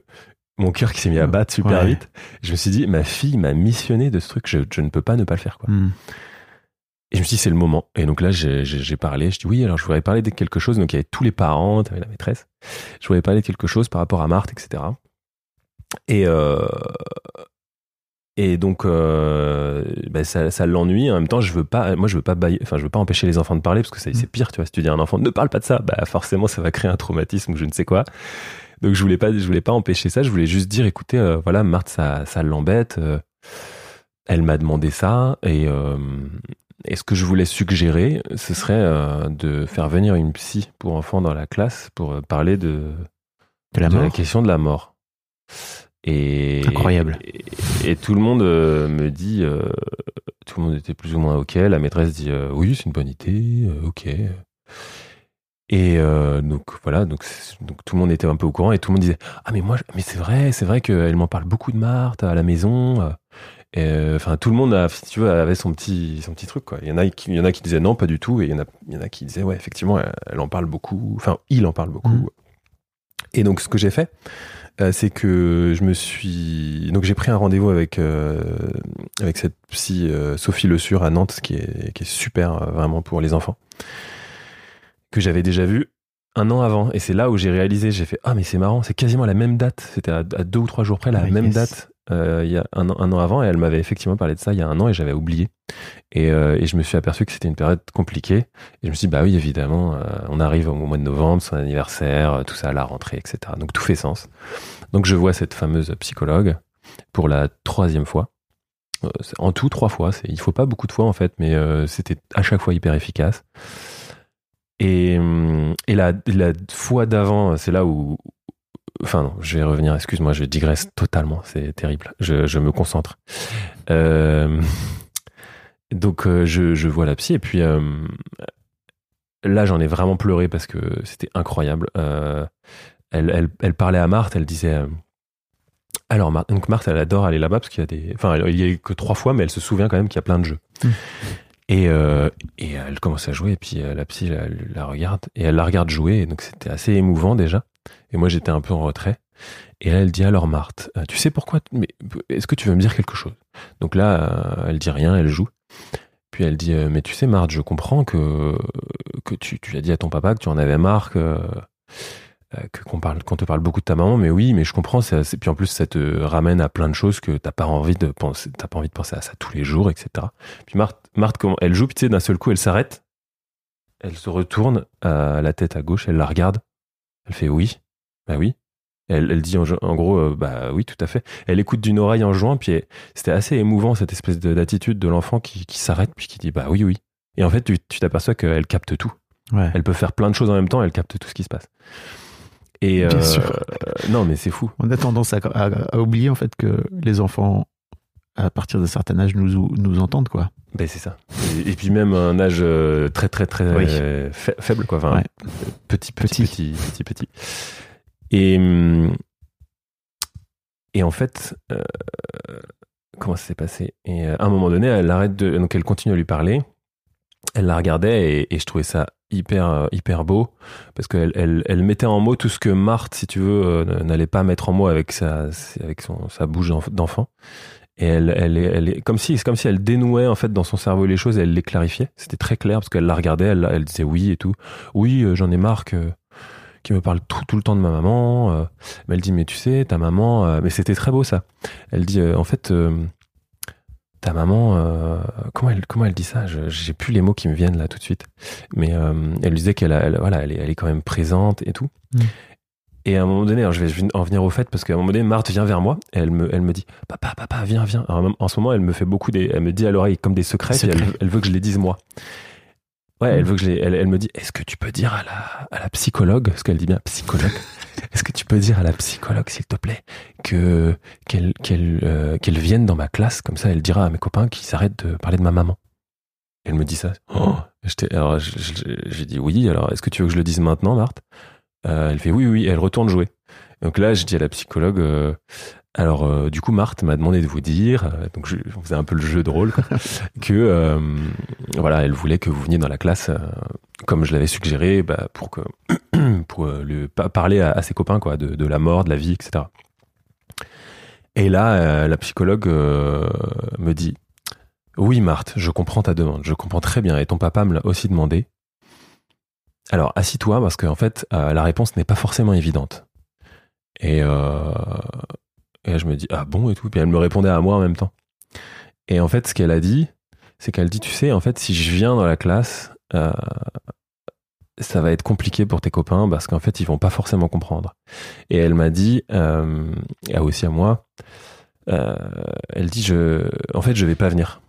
mon cœur qui s'est mis à battre super
Ouais.
vite. Je me suis dit ma fille m'a missionné de ce truc, je, je ne peux pas ne pas le faire quoi.
Hmm.
Et je me suis dit, c'est le moment. Et donc là, j'ai parlé. Je dis, oui, alors je voudrais parler de quelque chose. Donc il y avait tous les parents, t'avais la maîtresse. Je voulais parler de quelque chose par rapport à Marthe, etc. Et, euh, et donc, euh, ben, ça, ça l'ennuie. En même temps, je veux pas, moi, je veux pas bailler- enfin, je veux pas empêcher les enfants de parler parce que c'est c'est pire, tu vois. Si tu dis à un enfant, ne parle pas de ça, bah, forcément, ça va créer un traumatisme ou je ne sais quoi. Donc, je voulais pas, je voulais pas empêcher ça. Je voulais juste dire, écoutez, euh, voilà, Marthe, ça, ça l'embête. euh, elle m'a demandé ça et, et ce que je voulais suggérer, ce serait de faire venir une psy pour enfants dans la classe pour parler de,
De la
de
mort.
la question de la mort. Et,
Incroyable.
Et, et tout le monde euh, me dit, euh, tout le monde était plus ou moins ok. La maîtresse dit euh, oui, c'est une bonne idée, euh, ok. Et donc voilà, donc, donc tout le monde était un peu au courant et tout le monde disait ah mais moi, mais c'est vrai, c'est vrai qu'elle m'en parle beaucoup de Marthe à la maison. Enfin, tout le monde, a, si tu veux, avait son petit, son petit truc quoi. Il y en a qui, il y en a qui disaient non, pas du tout, et il y en a, il y en a qui disaient ouais, effectivement, elle, elle en parle beaucoup. Enfin, il en parle beaucoup.
Mhm.
Et donc, ce que j'ai fait, euh, c'est que je me suis. Donc, j'ai pris un rendez-vous avec, euh, avec cette psy euh, Sophie Le Sur à Nantes, qui est, qui est super euh, vraiment pour les enfants, que j'avais déjà vu un an avant. Et c'est là où j'ai réalisé, j'ai fait Ah, mais c'est marrant, c'est quasiment la même date. C'était à, à deux ou trois jours près, la
Ah,
même
yes.
date. Euh, il y a un, an- un an avant, et elle m'avait effectivement parlé de ça il y a un an et j'avais oublié. Et, euh, et je me suis aperçu que c'était une période compliquée. Et je me suis dit, bah oui, évidemment, euh, on arrive au mois de novembre, son anniversaire, tout ça, la rentrée, etc. Donc tout fait sens. Donc je vois cette fameuse psychologue pour la troisième fois. En tout, trois fois. Il faut pas beaucoup de fois en fait, mais c'était à chaque fois hyper efficace. Et, hum, et la, la fois d'avant, c'est là où. Enfin non, je vais revenir, excuse-moi, je digresse totalement, c'est terrible. Je, me concentre. Euh, donc euh, je, vois la psy et puis euh, là j'en ai vraiment pleuré parce que c'était incroyable. Elle, parlait à Marthe, elle disait alors Marthe, donc Marthe elle adore aller là-bas parce qu'il y a des, enfin il y a que trois fois mais elle se souvient quand même qu'il y a plein de jeux.
Mm.
Et, euh, et elle commence à jouer et puis euh, la psy la, la regarde et elle la regarde jouer et donc c'était assez émouvant déjà. Et moi j'étais un peu en retrait. Et là elle dit alors Marthe, euh, tu sais pourquoi Mais est-ce que tu veux me dire quelque chose? Donc là elle dit rien, elle joue. Puis elle dit, mais tu sais, Marthe, je comprends que, que tu, tu as dit à ton papa que tu en avais marre, que- qu'on parle, qu'on te parle beaucoup de ta maman, mais oui, mais je comprends. ça- c'est- puis en plus, ça te ramène à plein de choses que t'as pas envie de penser, t'as pas envie de penser à ça tous les jours, etc. Puis Marthe, Marthe, comment, elle joue, puis tu sais, d'un seul coup, elle s'arrête, elle se retourne à la tête à gauche, elle la regarde, elle fait oui, bah oui. Elle, elle dit en, en gros, euh, bah oui, tout à fait. Elle écoute d'une oreille en jouant, puis elle- c'était assez émouvant cette espèce de- d'attitude de l'enfant qui, qui s'arrête puis qui dit bah oui oui. Et en fait tu tu t'aperçois qu'elle capte tout.
Ouais.
Elle peut faire plein de choses en même temps, elle capte tout ce qui se passe. Et
Bien
euh,
sûr.
non mais c'est fou.
On a tendance à, à- à oublier en fait que les enfants, à partir d'un certain âge, nous, nous entendent quoi.
Ben c'est ça. Et, et puis même un âge euh, très très très
Oui.
faible quoi. Enfin,
Ouais.
petit, petit
Petit.
petit petit petit Et hum, et en fait euh, comment ça s'est passé? Et à un moment donné, elle arrête de donc elle continue à lui parler. Elle la regardait et, et je trouvais ça hyper euh, hyper beau parce qu'elle elle, elle mettait en mots tout ce que Marthe, si tu veux, euh, n'allait pas mettre en mots avec sa avec son sa bouche d'enf- d'enfant. Et elle, elle, elle comme si, c'est comme si elle dénouait en fait dans son cerveau les choses, et elle les clarifiait. C'était très clair parce qu'elle la regardait, elle, elle disait oui et tout. Oui, euh, j'en ai marre que qui me parle tout, tout le temps de ma maman. euh. mais elle dit mais tu sais, ta maman. euh, mais c'était très beau ça. Elle dit en fait ta maman. euh, comment elle comment elle dit ça? J'ai plus les mots qui me viennent là tout de suite. Mais euh, elle disait qu'elle elle, voilà, elle est, elle est quand même présente et tout.
Mm.
Et à un moment donné, alors je vais en venir au fait parce qu'à un moment donné, Marthe vient vers moi et elle me, elle me dit Papa, papa, viens, viens. Alors, en ce moment, elle me fait beaucoup des. Elle me dit à l'oreille comme des secrets, et elle, elle, veut que je les dise moi. Ouais, elle veut que je les, elle, elle me dit Est-ce que tu peux dire à la, à la psychologue, parce qu'elle dit bien psychologue, *laughs* est-ce que tu peux dire à la psychologue, s'il te plaît, que qu'elle qu'elle euh, qu'elle vienne dans ma classe, comme ça elle dira à mes copains qu'ils s'arrêtent de parler de ma maman. Elle me dit ça. Oh, alors j'ai dit oui. Alors est-ce que tu veux que je le dise maintenant, Marthe? Euh, Elle fait oui, oui. Elle retourne jouer. Donc là, je dis à la psychologue. Euh, alors euh, du coup, Marthe m'a demandé de vous dire, euh, donc je faisais un peu le jeu de rôle, *laughs* que voilà, elle voulait que vous veniez dans la classe, comme je l'avais suggéré, bah, pour que *clears throat* pour lui parler à, ses copains quoi, de, de, la mort, de la vie, etc. Et là, la psychologue me dit oui, Marthe, je comprends ta demande, je comprends très bien, et ton papa me l'a aussi demandé. Alors, assis-toi, parce qu'en fait, euh, la réponse n'est pas forcément évidente. Et, euh, et je me dis, ah bon, et tout, puis elle me répondait à moi en même temps. Et en fait, ce qu'elle a dit, c'est qu'elle dit, tu sais, en fait, si je viens dans la classe, euh, ça va être compliqué pour tes copains, parce qu'en fait, ils vont pas forcément comprendre. Et elle m'a dit, et aussi à moi, elle dit, je, en fait, je vais pas venir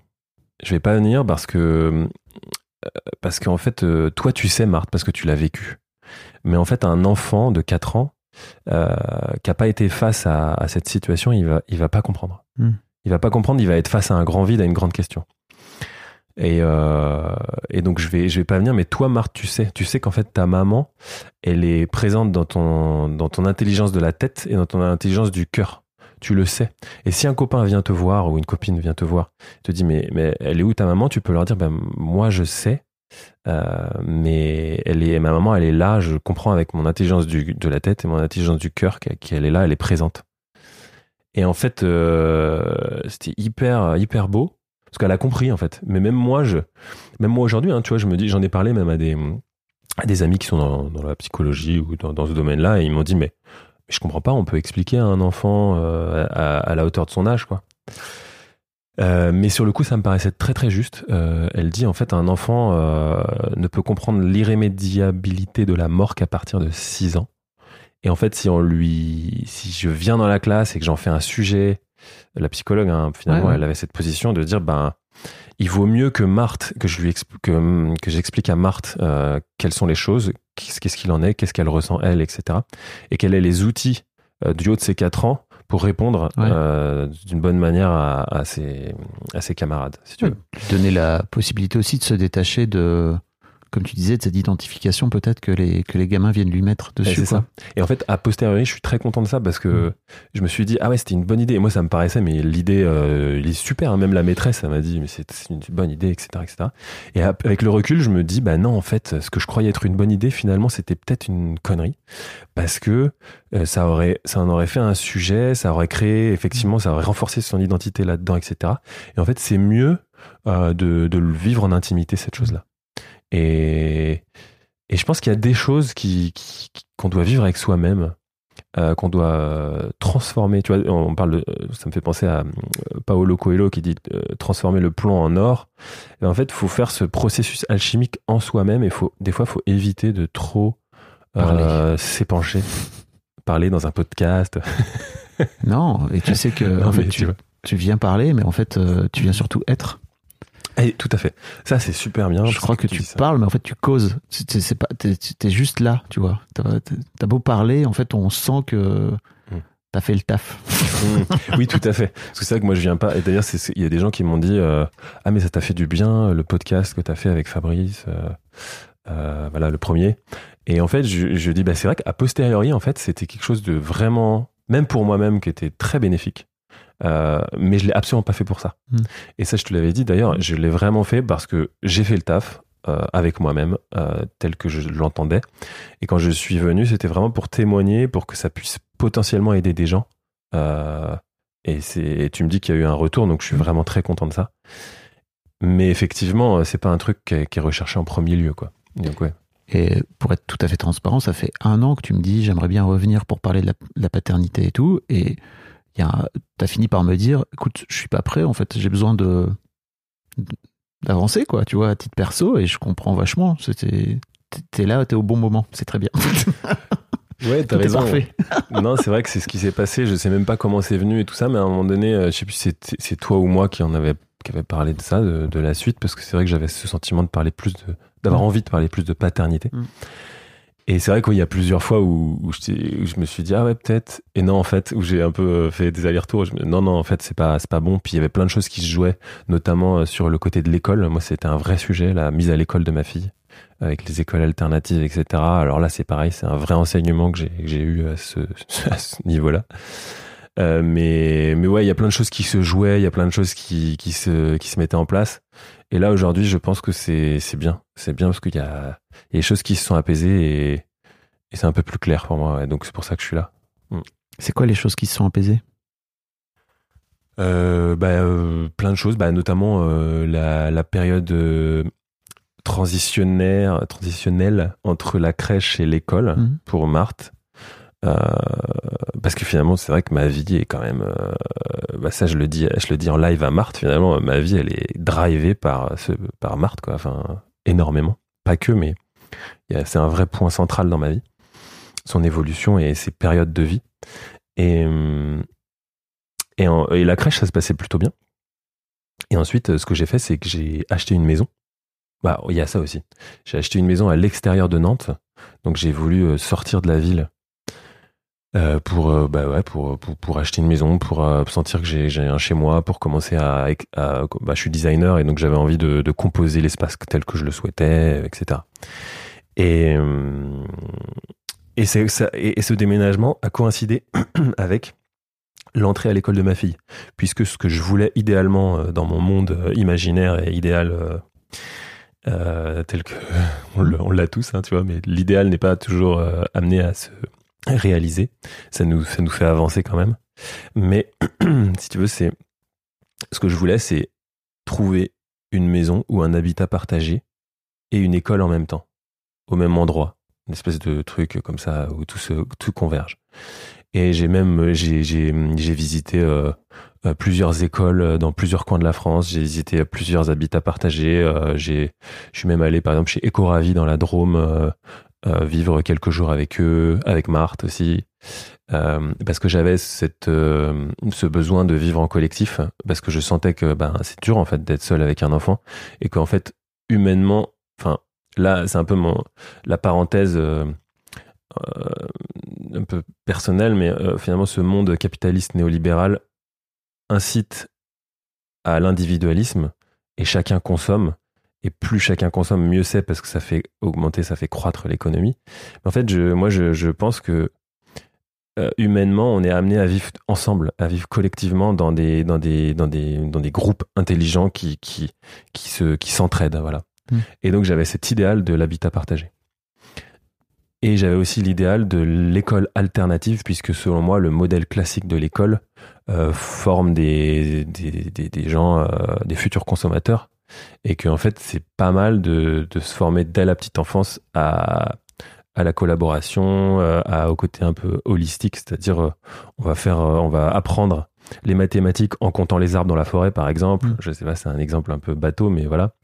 je vais pas venir parce que euh, parce qu'en fait, euh, toi, tu sais, Marthe, parce que tu l'as vécu. Mais en fait, un enfant de 4 ans euh, qui n'a pas été face à, cette situation, il va, il va pas comprendre. Hmm. Il va pas comprendre, il va être face à un grand vide, à une grande question. Et, et donc, je vais, je vais pas venir, mais toi, Marthe, tu sais, tu sais qu'en fait, ta maman, elle est présente dans ton, dans ton intelligence de la tête et dans ton intelligence du cœur tu le sais. Et si un copain vient te voir ou une copine vient te voir, te dit mais, mais elle est où ta maman? Tu peux leur dire ben, moi je sais, euh, mais elle est, ma maman elle est là, je comprends avec mon intelligence de la tête et mon intelligence du cœur qu'elle est là, elle est présente. Et en fait, euh, c'était hyper, hyper beau parce qu'elle a compris en fait. Mais même moi, je, même moi aujourd'hui, hein, tu vois, je me dis, j'en ai parlé même à des, à des amis qui sont dans, la psychologie ou dans, ce domaine-là, et ils m'ont dit, mais je comprends pas, on peut expliquer à un enfant euh, à, la hauteur de son âge, quoi. Euh, mais sur le coup, ça me paraissait très très juste. Euh, elle dit en fait, un enfant ne peut comprendre l'irrémédiabilité de la mort qu'à partir de 6 ans. Et en fait, si on lui, si je viens dans la classe et que j'en fais un sujet, la psychologue, hein, finalement, elle avait cette position de dire, ben, il vaut mieux que Marthe, que je lui que, que j'explique à Marthe euh, quelles sont les choses, qu'est-ce qu'il en est, qu'est-ce qu'elle ressent elle, etc. Et qu'elle ait les outils euh, du haut de ses 4 ans pour répondre euh, d'une bonne manière à, à, ses, à ses camarades, si tu veux.
Donner la possibilité aussi de se détacher de comme tu disais, de cette identification peut-être que les, que les gamins viennent lui mettre dessus.
Et, ça. et en fait, a posteriori, je suis très content de ça parce que mm. je me suis dit, ah ouais, c'était une bonne idée. Et moi, ça me paraissait, mais l'idée, euh, il est super. Hein. Même la maîtresse, elle m'a dit, mais c'est une bonne idée, etc., etc. Et avec le recul, je me dis, bah non, en fait, ce que je croyais être une bonne idée, finalement, c'était peut-être une connerie parce que euh, ça aurait, ça en aurait fait un sujet, ça aurait créé, effectivement, ça aurait renforcé son identité là-dedans, etc. Et en fait, c'est mieux euh, de, de le vivre en intimité, cette chose-là. Et, et je pense qu'il y a des choses qui, qu'on doit vivre avec soi-même, euh, qu'on doit transformer. Tu vois, on parle de, ça me fait penser à euh, Paolo Coelho qui dit euh, transformer le plomb en or. Et en fait, il faut faire ce processus alchimique en soi-même et faut, des fois, il faut éviter de trop s'épancher, parler dans un podcast.
non, et tu sais que *laughs* en fait, tu, tu, viens parler, mais en fait, tu viens surtout être.
Eh, tout à fait. Ça, c'est super bien.
Je crois que, tu parles, mais en fait, tu causes. C'est pas, t'es juste là, tu vois. T'as beau parler, en fait, on sent que hmm. t'as fait le taf.
Hmm. Oui, tout à fait. Parce que c'est vrai que moi, je viens pas. Et d'ailleurs, il y a des gens qui m'ont dit euh, Ah, mais ça t'a fait du bien, le podcast que t'as fait avec Fabrice. Euh, euh, voilà, le premier. Et en fait, je, je dis Bah, c'est vrai qu'à posteriori, en fait, c'était quelque chose de vraiment, même pour moi-même, qui était très bénéfique. Euh, mais je l'ai absolument pas fait pour ça. Hmm. Et ça, je te l'avais dit d'ailleurs, je l'ai vraiment fait parce que j'ai fait le taf euh, avec moi-même, euh, tel que je l'entendais. Et quand je suis venu, c'était vraiment pour témoigner, pour que ça puisse potentiellement aider des gens. et, tu me dis qu'il y a eu un retour, donc je suis vraiment très content de ça. Mais effectivement, c'est pas un truc qui est, recherché en premier lieu, quoi. Donc ouais.
Et pour être tout à fait transparent, ça fait un an que tu me dis j'aimerais bien revenir pour parler de la paternité et tout. Et t'as fini par me dire, écoute, je suis pas prêt, en fait, j'ai besoin de d'avancer, quoi, tu vois, à titre perso, et je comprends vachement. C'était, t'es là, t'es au bon moment, c'est très bien. *laughs*
Ouais, t'as raison.
parfait. *laughs*
non, c'est vrai que c'est ce qui s'est passé. Je sais même pas comment c'est venu et tout ça, mais à un moment donné, euh, je sais plus si c'est c'est toi ou moi qui en avait, qui avait parlé de ça, de, de la suite, parce que c'est vrai que j'avais ce sentiment de parler plus de, d'avoir
Mm.
envie de parler plus de paternité.
Mm.
Et c'est vrai qu'il y a plusieurs fois où, je, me suis dit, ah ouais, peut-être. Et non, en fait, où j'ai un peu euh, fait des allers-retours. Non, non, en fait, c'est pas, c'est pas bon. Puis il y avait plein de choses qui se jouaient, notamment euh, sur le côté de l'école. Moi, c'était un vrai sujet, la mise à l'école de ma fille, avec les écoles alternatives, etc. Alors là, c'est pareil, c'est un vrai enseignement que j'ai, que j'ai eu à ce, *laughs* à ce niveau-là. Euh, mais, mais ouais, il y a plein de choses qui se jouaient, il y a plein de choses qui, qui, se, qui se mettaient en place. Et là, aujourd'hui, je pense que c'est, bien. C'est bien parce qu'il y a, il y a des choses qui se sont apaisées et, et c'est un peu plus clair pour moi. ouais. Donc, c'est pour ça que je suis là.
C'est quoi les choses qui se sont apaisées?
Euh, bah, euh, plein de choses, bah, notamment euh, la, la période euh, transitionnaire, transitionnelle entre la crèche et l'école
Mhm.
pour Marthe. Euh, parce que finalement, c'est vrai que ma vie est quand même. euh, bah ça, je le dis, je le dis en live à Marthe. Finalement, ma vie, elle est drivée par par Marthe, quoi. Enfin, énormément. Pas que, mais c'est un vrai point central dans ma vie. Son évolution et ses périodes de vie. Et, et, la crèche, ça se passait plutôt bien. Et ensuite, euh, ce que j'ai fait, c'est que j'ai acheté une maison. Bah, il y a ça aussi. J'ai acheté une maison à l'extérieur de Nantes. Donc, j'ai voulu euh, sortir de la ville euh, pour, euh, bah ouais, pour, pour, pour acheter une maison, pour euh, sentir que j'ai un chez moi, pour commencer à. à- bah, je suis designer et donc j'avais envie de, de composer l'espace tel que je le souhaitais, etc. Et, euh, et, c'est- ça, et, ce déménagement a coïncidé *clears throat* avec l'entrée à l'école de ma fille, puisque ce que je voulais idéalement euh, dans mon monde euh, imaginaire et idéal euh, euh, tel que *laughs* on l'a tous, hein, tu vois, mais l'idéal n'est pas toujours euh, amené à se réaliser. Ça nous, ça nous fait avancer quand même. Mais *clears throat* si tu veux, c'est ce que je voulais, c'est trouver une maison ou un habitat partagé et une école en même temps, au même endroit, une espèce de truc comme ça où tout se tout converge. Et j'ai même j'ai j'ai j'ai visité euh, euh, plusieurs écoles euh, dans plusieurs coins de la France. J'ai visité plusieurs habitats partagés. j'ai je suis même allé par exemple chez Ecoravi dans la Drôme euh, vivre quelques jours avec eux, avec Marthe aussi, euh, parce que j'avais cette euh, ce besoin de vivre en collectif, parce que je sentais que ben c'est dur en fait d'être seul avec un enfant et qu'en fait humainement, enfin là c'est un peu la parenthèse. un peu personnelle, mais finalement ce monde capitaliste néolibéral incite à l'individualisme et chacun consomme. Et plus chacun consomme, mieux c'est parce que ça fait augmenter, ça fait croître l'économie. Mais en fait, je, moi, je, je pense que euh, humainement, on est amené à vivre ensemble, à vivre collectivement dans des, dans des, dans des, dans des groupes intelligents qui, qui, qui se, qui s'entraident, voilà.
Mm.
Et donc, j'avais cet idéal de l'habitat partagé. Et j'avais aussi l'idéal de l'école alternative, puisque selon moi, le modèle classique de l'école euh, forme des, des, des, des gens, euh, des futurs consommateurs, et qu'en fait, c'est pas mal de, de se former dès la petite enfance à, à la collaboration, euh, à, au côté un peu holistique, c'est-à-dire euh, on va faire, euh, on va apprendre les mathématiques en comptant les arbres dans la forêt, par exemple.
Mm.
Je sais pas, c'est un exemple un peu bateau, mais voilà.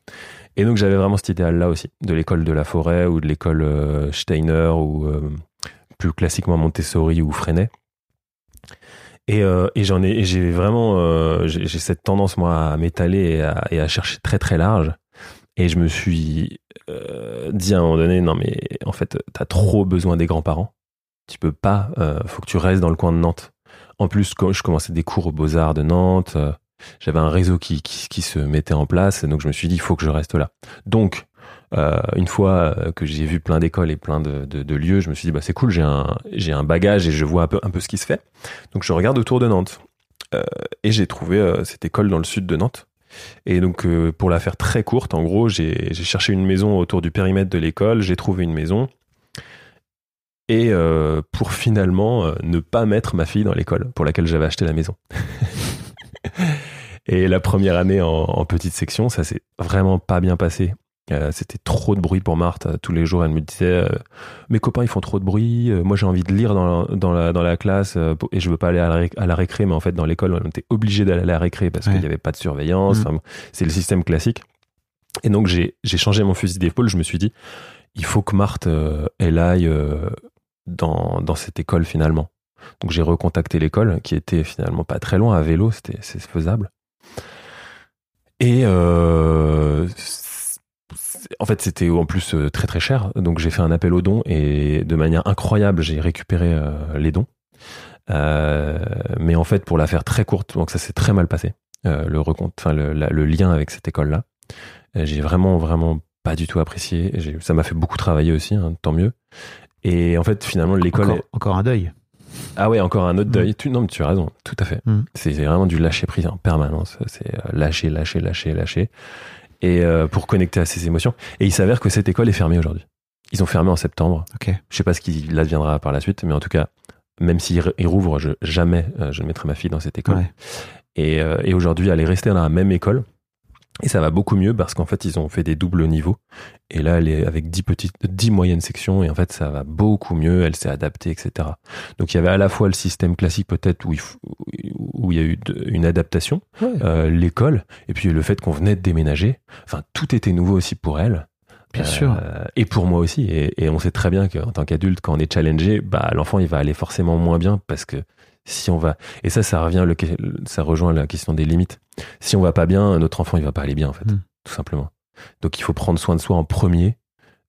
Et donc j'avais vraiment cet idéal-là aussi, de l'école de la forêt ou de l'école euh, Steiner ou euh, plus classiquement Montessori ou Freinet. Et, euh, et j'en ai, j'ai vraiment, euh, j'ai cette tendance moi à m'étaler et à, chercher très très large. Et je me suis euh, dit à un moment donné, non mais en fait, t'as trop besoin des grands-parents. Tu peux pas, faut que tu restes dans le coin de Nantes. En plus, quand je commençais des cours aux Beaux-Arts de Nantes, j'avais un réseau qui se mettait en place, et donc je me suis dit, il faut que je reste là. Donc, euh, une fois euh, que j'ai vu plein d'écoles et plein de, lieux, je me suis dit, bah, c'est cool, j'ai un, bagage et je vois un peu, ce qui se fait. Donc, je regarde autour de Nantes. Euh, et j'ai trouvé cette école dans le sud de Nantes. Et donc, pour la faire très courte, en gros, j'ai cherché une maison autour du périmètre de l'école, j'ai trouvé une maison. Et pour finalement ne pas mettre ma fille dans l'école pour laquelle j'avais acheté la maison. *laughs* et la première année en petite section, ça s'est vraiment pas bien passé. Euh, C'était trop de bruit pour Marthe. Tous les jours, elle me disait euh, Mes copains, ils font trop de bruit. Euh, moi, j'ai envie de lire dans la, dans la, dans la classe euh, et je veux pas aller à la, ré- à la récré. Mais en fait, dans l'école, on était obligé d'aller à la récré parce
Ouais.
qu'il n'y avait pas de surveillance.
Mm.
Enfin, C'est le système classique. Et donc, j'ai j'ai changé mon fusil d'épaule. Je me suis dit Il faut que Marthe, euh, elle aille euh, dans, dans cette école finalement. Donc j'ai recontacté l'école qui était finalement pas très loin à vélo, c'était c'est faisable. Et euh, en fait, c'était en plus euh, très très cher. Donc j'ai fait un appel aux dons et de manière incroyable, j'ai récupéré euh, les dons. Euh, mais en fait, pour la faire très courte, donc ça s'est très mal passé. le recompte, enfin le, le, lien avec cette école-là, j'ai vraiment vraiment pas du tout apprécié. Ça m'a fait beaucoup travailler aussi, hein, tant mieux. Et en fait, finalement, l'école.
Encore, encore, un deuil.
Ah ouais, encore un autre mm. deuil. Tu, non, mais tu as raison, tout à fait. Mm. C'est vraiment du lâcher prise en permanence. C'est lâcher, lâcher, lâcher, lâcher et euh, pour connecter à ses émotions. Et il s'avère que cette école est fermée aujourd'hui. Ils ont fermé en septembre.
Okay.
Je sais pas ce qui adviendra par la suite, mais en tout cas, même s'ils rouvrent, je, jamais euh, je ne mettrai ma fille dans cette école. Et, euh, et aujourd'hui, elle est restée dans la même école et ça va beaucoup mieux parce qu'en fait, ils ont fait des doubles niveaux. Et là, elle est avec 10 petites, 10 moyennes sections. Et en fait, ça va beaucoup mieux. Elle s'est adaptée, etc. Donc, il y avait à la fois le système classique, peut-être, où, il, où il y a eu une adaptation, euh, l'école, et puis le fait qu'on venait de déménager. Enfin, tout était nouveau aussi pour elle.
Bien sûr.
Euh, et pour moi aussi. Et, et on sait très bien qu'en tant qu'adulte, quand on est challengé, bah, l'enfant, il va aller forcément moins bien parce que si on va et ça ça revient le, ça rejoint la question des limites si on va pas bien notre enfant il va pas aller bien en fait hmm. tout simplement. Donc il faut prendre soin de soi en premier.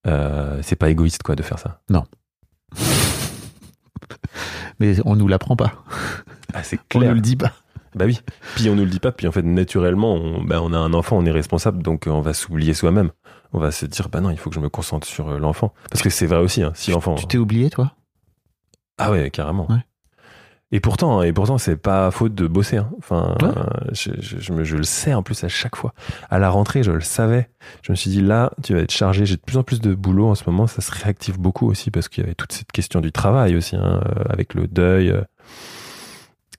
Euh, c'est pas égoïste quoi de faire ça.
Non. *laughs* Mais on nous l'apprend pas.
Ah, c'est clair *laughs*
on nous le dit pas.
Bah oui. Puis on nous le dit pas. Puis en fait naturellement on, bah, on a un enfant on est responsable. Donc on va s'oublier soi-même. On va se dire bah non il faut que je me concentre sur euh, l'enfant. Parce que c'est vrai aussi hein, si l'enfant
tu t'es oublié toi?
Ah ouais carrément. Ouais. Et pourtant, et pourtant, c'est pas faute de bosser. Hein. Enfin, je, je, me, je, le sais en plus à chaque fois. À la rentrée, je le savais. Je me suis dit là, tu vas être chargé. J'ai de plus en plus de boulot en ce moment. Ça se réactive beaucoup aussi parce qu'il y avait toute cette question du travail aussi, hein, euh, avec le deuil. Euh,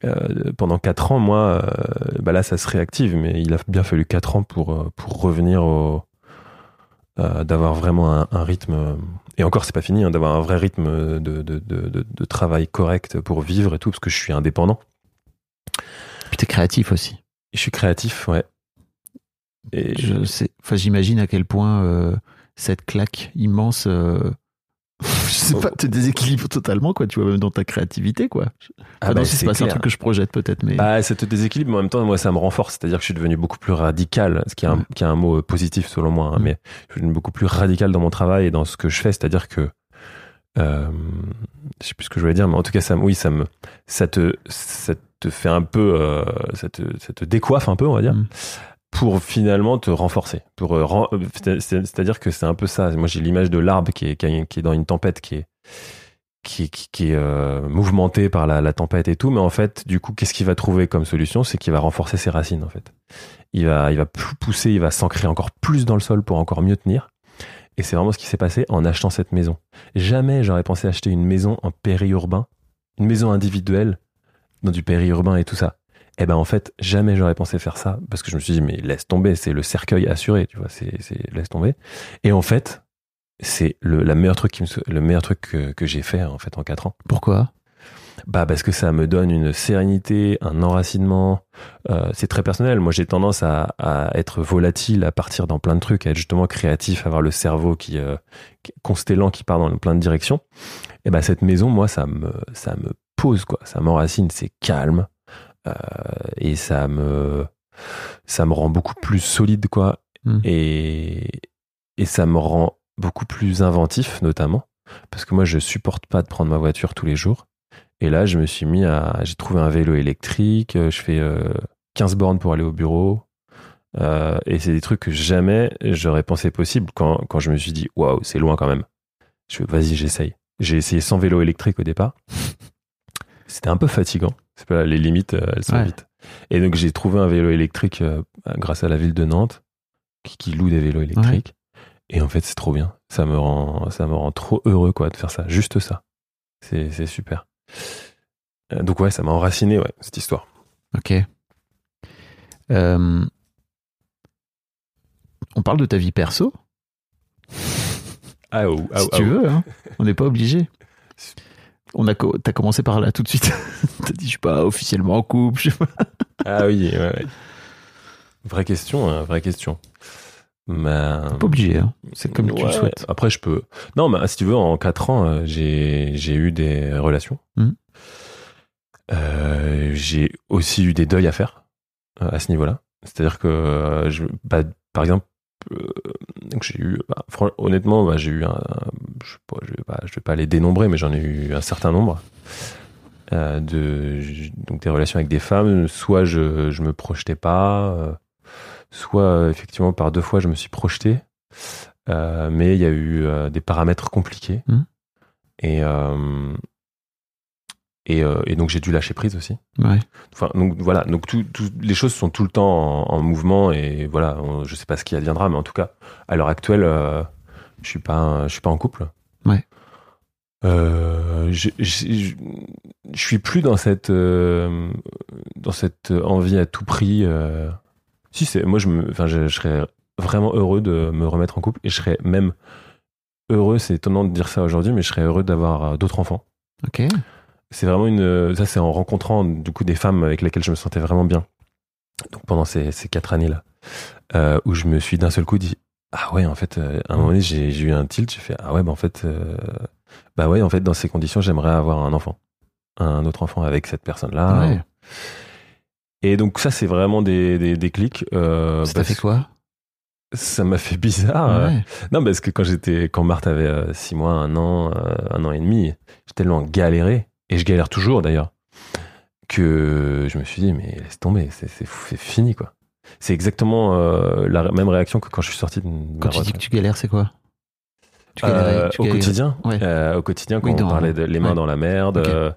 euh, pendant quatre ans, moi, euh, bah là, ça se réactive. Mais il a bien fallu quatre ans pour pour revenir au d'avoir vraiment un, un rythme et encore, c'est pas fini, hein, d'avoir un vrai rythme de, de, de, de, travail correct pour vivre et tout, parce que je suis indépendant.
Puis t'es créatif aussi.
je suis créatif, ouais.
Et je sais, enfin, j'imagine à quel point euh, cette claque immense euh, je sais pas, te déséquilibre totalement, quoi. Tu vois, même dans ta créativité, quoi. Ah bah, c'est pas un truc que je projette peut-être, mais.
Bah, ça te déséquilibre, mais en même temps, moi, ça me renforce. C'est-à-dire que je suis devenu beaucoup plus radical, ce qui est un, qui est un mot euh, positif selon moi, hein, mm. mais je suis devenu beaucoup plus radical dans mon travail et dans ce que je fais. C'est-à-dire que, euh, je sais plus ce que je voulais dire, mais en tout cas, ça, oui, ça me, ça te, ça te fait un peu, euh, ça te, ça te décoiffe un peu, on va dire. Mm pour finalement te renforcer. Pour euh, euh, c'est-à-dire que c'est un peu ça. Moi, j'ai l'image de l'arbre qui est, qui est dans une tempête, qui est qui, qui, est euh, mouvementé par la, la, tempête et tout, mais en fait, du coup, qu'est-ce qu'il va trouver comme solution? C'est qu'il va renforcer ses racines, en fait. Il va, il va pousser, il va s'ancrer encore plus dans le sol pour encore mieux tenir. Et c'est vraiment ce qui s'est passé en achetant cette maison. Jamais j'aurais pensé acheter une maison en périurbain, une maison individuelle dans du périurbain et tout ça. Eh ben en fait, jamais j'aurais pensé faire ça parce que je me suis dit mais laisse tomber, c'est le cercueil assuré, tu vois, c'est laisse tomber. Et en fait, c'est le la meilleur truc qui me, le meilleur truc que, que j'ai fait en fait en quatre ans.
Pourquoi?
Bah parce que ça me donne une sérénité, un enracinement. Euh, c'est très personnel. Moi, j'ai tendance à, à, être volatile, à partir dans plein de trucs, à être justement créatif, à avoir le cerveau qui, euh, constellant, qui part dans plein de directions. Et bah cette maison, moi, ça me ça me pose quoi, ça m'enracine, c'est calme. Euh, et ça me ça me rend beaucoup plus solide quoi. Hmm. et et ça me rend beaucoup plus inventif notamment parce que moi je supporte pas de prendre ma voiture tous les jours. Et là je me suis mis à j'ai trouvé un vélo électrique je fais 15 euh, bornes pour aller au bureau. Euh, et c'est des trucs que jamais j'aurais pensé possible quand, quand je me suis dit waouh c'est loin quand même. Je vas-y j'essaye. J'ai essayé sans vélo électrique au départ. *laughs* C'était un peu fatigant pas les limites, euh, elles sont vite. Et donc j'ai trouvé un vélo électrique euh, grâce à la ville de Nantes qui, loue des vélos électriques. Et en fait, c'est trop bien. Ça me rend, ça me rend trop heureux quoi de faire ça. Juste ça. C'est super. Euh, donc ouais, ça m'a enraciné ouais cette histoire.
Ok. on parle de ta vie perso?
Ah, oh, ah,
si tu veux, hein. on n'est pas obligé. *laughs* On a, t'as commencé par là tout de suite. *laughs* t'as dit, je suis pas officiellement en couple.
ah oui, ouais, Vraie question, hein, vraie question. Mais
Pas obligé, hein. c'est comme tu le souhaites.
Après, je peux. Non, mais si tu veux, en 4 ans, euh, j'ai j'ai eu des relations.
Mhm.
Euh, j'ai aussi eu des deuils à faire euh, à ce niveau-là. C'est-à-dire que, je, bah, par exemple, donc j'ai eu, bah, honnêtement, bah, j'ai eu un, un- je, pas, je, vais pas, je vais pas les dénombrer, mais j'en ai eu un certain nombre. euh, de donc des relations avec des femmes soit je je me projetais pas euh, soit effectivement par deux fois je me suis projeté euh, mais il y a eu des paramètres compliqués
Mhm.
et et, euh, et donc j'ai dû lâcher prise aussi
Ouais.
enfin donc voilà donc tout, tout- les choses sont tout le temps en, en mouvement et voilà on- je sais pas ce qui adviendra mais en tout cas à l'heure actuelle euh, je suis pas je suis pas en couple
Ouais.
euh, je, je, je- suis plus dans cette dans cette envie à tout prix si c'est moi je me enfin je, je serais vraiment heureux de me remettre en couple et je serais même heureux c'est étonnant de dire ça aujourd'hui mais je serais heureux d'avoir d'autres enfants
Ok.
C'est vraiment une ça c'est en rencontrant du coup des femmes avec lesquelles je me sentais vraiment bien. Donc pendant ces, ces quatre années là euh, où je me suis d'un seul coup dit ah ouais en fait euh, à un moment donné j'ai eu un tilt j'ai fait ah ouais bah en fait euh, bah ouais en fait dans ces conditions j'aimerais avoir un enfant. Un autre enfant avec cette personne là
Ouais.
et donc ça c'est vraiment des, des, des clics euh,
Ça t'a fait quoi?
Ça m'a fait bizarre. Euh,
Ouais.
non, parce que quand j'étais, quand Marthe avait euh, six mois, un an, euh, un an et demi, j'ai tellement galéré, et je galère toujours d'ailleurs, que je me suis dit, mais laisse tomber, c'est, fini quoi. C'est exactement euh, la même réaction que quand je suis sorti de
Quand tu dis que tu galères, c'est quoi? Tu
Euh, au quotidien,
Ouais.
euh, au quotidien, quand
Oui, dans-
on parlait de les mains
ouais.
dans la merde, euh,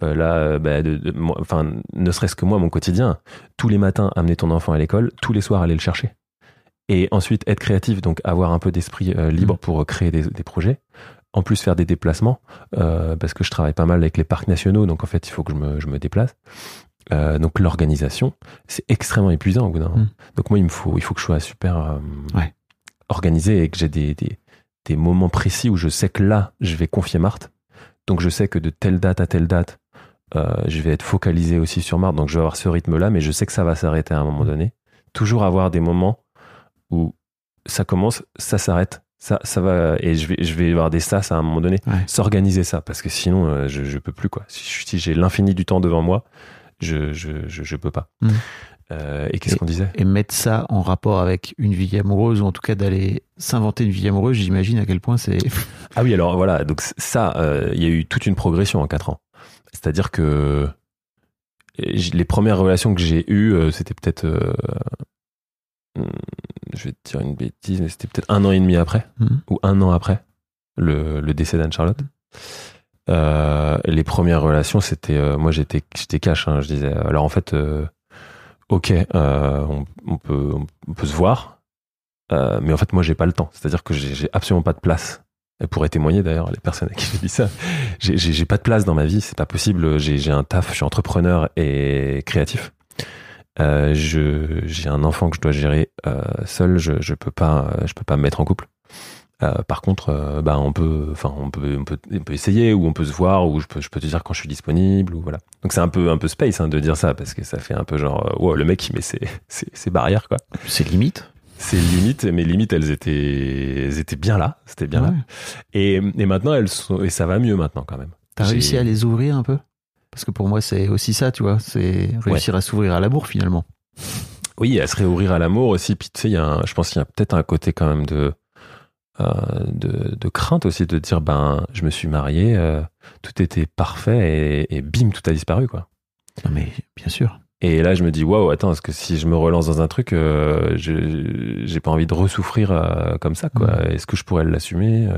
là, bah, de, de- moi- enfin, ne serait-ce que moi, mon quotidien, tous les matins, amener ton enfant à l'école, tous les soirs, aller le chercher, et ensuite être créatif, donc avoir un peu d'esprit libre
Mm.
pour créer des, des projets. En plus, faire des déplacements, euh, parce que je travaille pas mal avec les parcs nationaux, donc en fait, il faut que je me, je me déplace. Euh, donc l'organisation, c'est extrêmement épuisant au bout d'un moment.
Mm.
Donc moi, il me faut, il faut que je sois super euh,
Ouais.
organisé et que j'ai des, des, des moments précis où je sais que là, je vais confier Marthe. Donc je sais que de telle date à telle date, je vais être focalisé aussi sur Marthe. Donc je vais avoir ce rythme-là, mais je sais que ça va s'arrêter à un moment donné. Toujours avoir des moments où ça commence, ça s'arrête, ça, ça va, et je vais, je vais avoir des sas à un moment donné.
Ouais.
S'organiser ça, parce que sinon, euh, je, je peux plus quoi. Si, si j'ai l'infini du temps devant moi, je, je, je, je peux pas.
Mhm.
Euh, et qu'est-ce qu'on disait?
Et mettre ça en rapport avec une vie amoureuse, ou en tout cas d'aller s'inventer une vie amoureuse, j'imagine à quel point c'est.
Ah oui, alors voilà, donc ça, euh, il y a eu toute une progression en 4 ans. C'est-à-dire que les premières relations que j'ai eues, c'était peut-être, je vais te dire une bêtise, mais c'était peut-être un an et demi après,
Mhm.
ou un an après le, le décès d'Anne-Charlotte. Euh, les premières relations, c'était, euh, moi j'étais, j'étais cash, hein, je disais, alors en fait, euh, ok, on, on peut, on peut se voir, mais en fait moi j'ai pas le temps. C'est-à-dire que j'ai absolument pas de place elle pourrait témoigner d'ailleurs, les personnes à qui j'ai dit ça. J'ai- pas de place dans ma vie, c'est pas possible. J'ai un taf, je suis entrepreneur et créatif. Euh, je- J'ai un enfant que je dois gérer euh, seul. Je, je peux pas, je peux pas me mettre en couple. Euh, par contre, euh, bah on peut, enfin on peut, on peut, on peut essayer ou on peut se voir ou je peux, je peux te dire quand je suis disponible ou voilà. Donc c'est un peu, un peu space hein, de dire ça parce que ça fait un peu genre, euh, wow, le mec il met ses, *laughs* ses, ses barrières quoi.
C'est limite.
Ses limites, mes limites elles étaient, elles étaient bien là, c'était bien là. Et, et maintenant, elles sont, et ça va mieux maintenant quand même.
T'as réussi à les ouvrir un peu? Parce que pour moi, c'est aussi ça, tu vois. C'est réussir à s'ouvrir à l'amour finalement.
Oui, à se réouvrir à l'amour aussi. Puis tu sais, y a un- je pense qu'il y a peut-être un côté quand même de, euh, de, de crainte aussi de dire, ben, je me suis marié, euh, tout était parfait et, et bim, tout a disparu quoi.
Non, mais bien sûr.
Et là, je me dis, waouh, attends, est-ce que si je me relance dans un truc, euh, j'ai pas envie de ressouffrir comme ça, quoi.
Mhm.
Est-ce que je pourrais l'assumer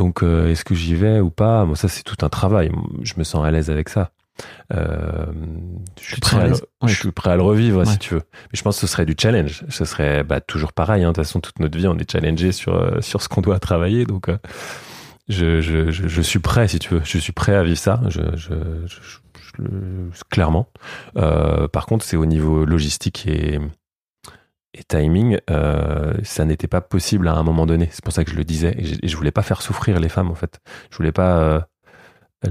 Donc, euh, est-ce que j'y vais ou pas? Moi, ça, c'est tout un travail. Je me sens à l'aise avec ça. Euh, je, suis prêt
à
le,
l'aise? Ouais.
je suis prêt à le revivre,
Ouais.
si tu veux. Mais je pense que ce serait du challenge. Ce serait bah, toujours pareil. hein. De toute façon, toute notre vie, on est challengé sur, euh, sur ce qu'on doit travailler. Donc, euh, je, je, je, je suis prêt, si tu veux. Je suis prêt à vivre ça. Je, clairement. Euh, par contre, c'est au niveau logistique et, et timing, euh, ça n'était pas possible à un moment donné. C'est pour ça que je le disais. Et je, et je voulais pas faire souffrir les femmes, en fait. Je voulais pas. euh,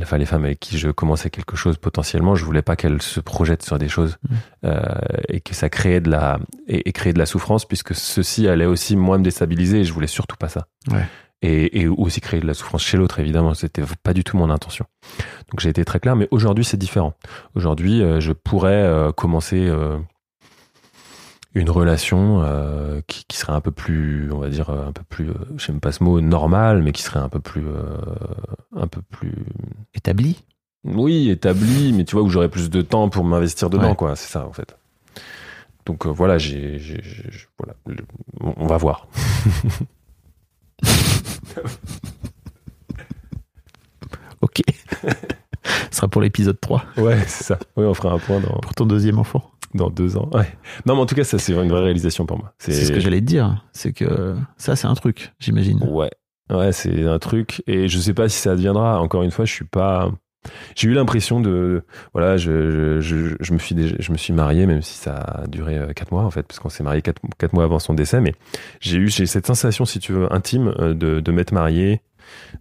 enfin les femmes avec qui je commençais quelque chose potentiellement, je voulais pas qu'elles se projettent sur des choses
Mm.
euh, et que ça créait de la et, et créer de la souffrance puisque ceci allait aussi moi me déstabiliser et je voulais surtout pas ça.
Ouais.
Et, et aussi créer de la souffrance chez l'autre évidemment, c'était pas du tout mon intention. Donc j'ai été très clair, mais aujourd'hui c'est différent. Aujourd'hui je pourrais commencer une relation euh, qui, qui serait un peu plus, on va dire un peu plus, euh, j'aime pas ce mot normal, mais qui serait un peu plus, euh, un peu plus
Établi
oui, établi, mais tu vois, où j'aurais plus de temps pour m'investir dedans,
Ouais.
quoi. C'est ça, en fait. Donc euh, voilà, j'ai, j'ai- j'ai- voilà, le- on on va voir. *laughs*
Ok. *laughs* Ce sera pour l'épisode 3,
Ouais, c'est ça. Oui, on fera un point dans,
pour ton deuxième enfant.
Dans deux ans. Ouais. Non, mais en tout cas, ça, c'est une vraie réalisation pour moi.
C'est ce que j'allais te dire. C'est que ça, c'est un truc, j'imagine.
Ouais. Ouais, c'est un truc. Et je sais pas si ça deviendra. Encore une fois, je suis pas. J'ai eu l'impression de. Voilà, je, je, je, je me suis déjà- je me suis marié, même si ça a duré euh, quatre mois, en fait, parce qu'on s'est marié quatre, quatre mois avant son décès. Mais j'ai eu j'ai cette sensation, si tu veux, intime euh, de, de m'être marié,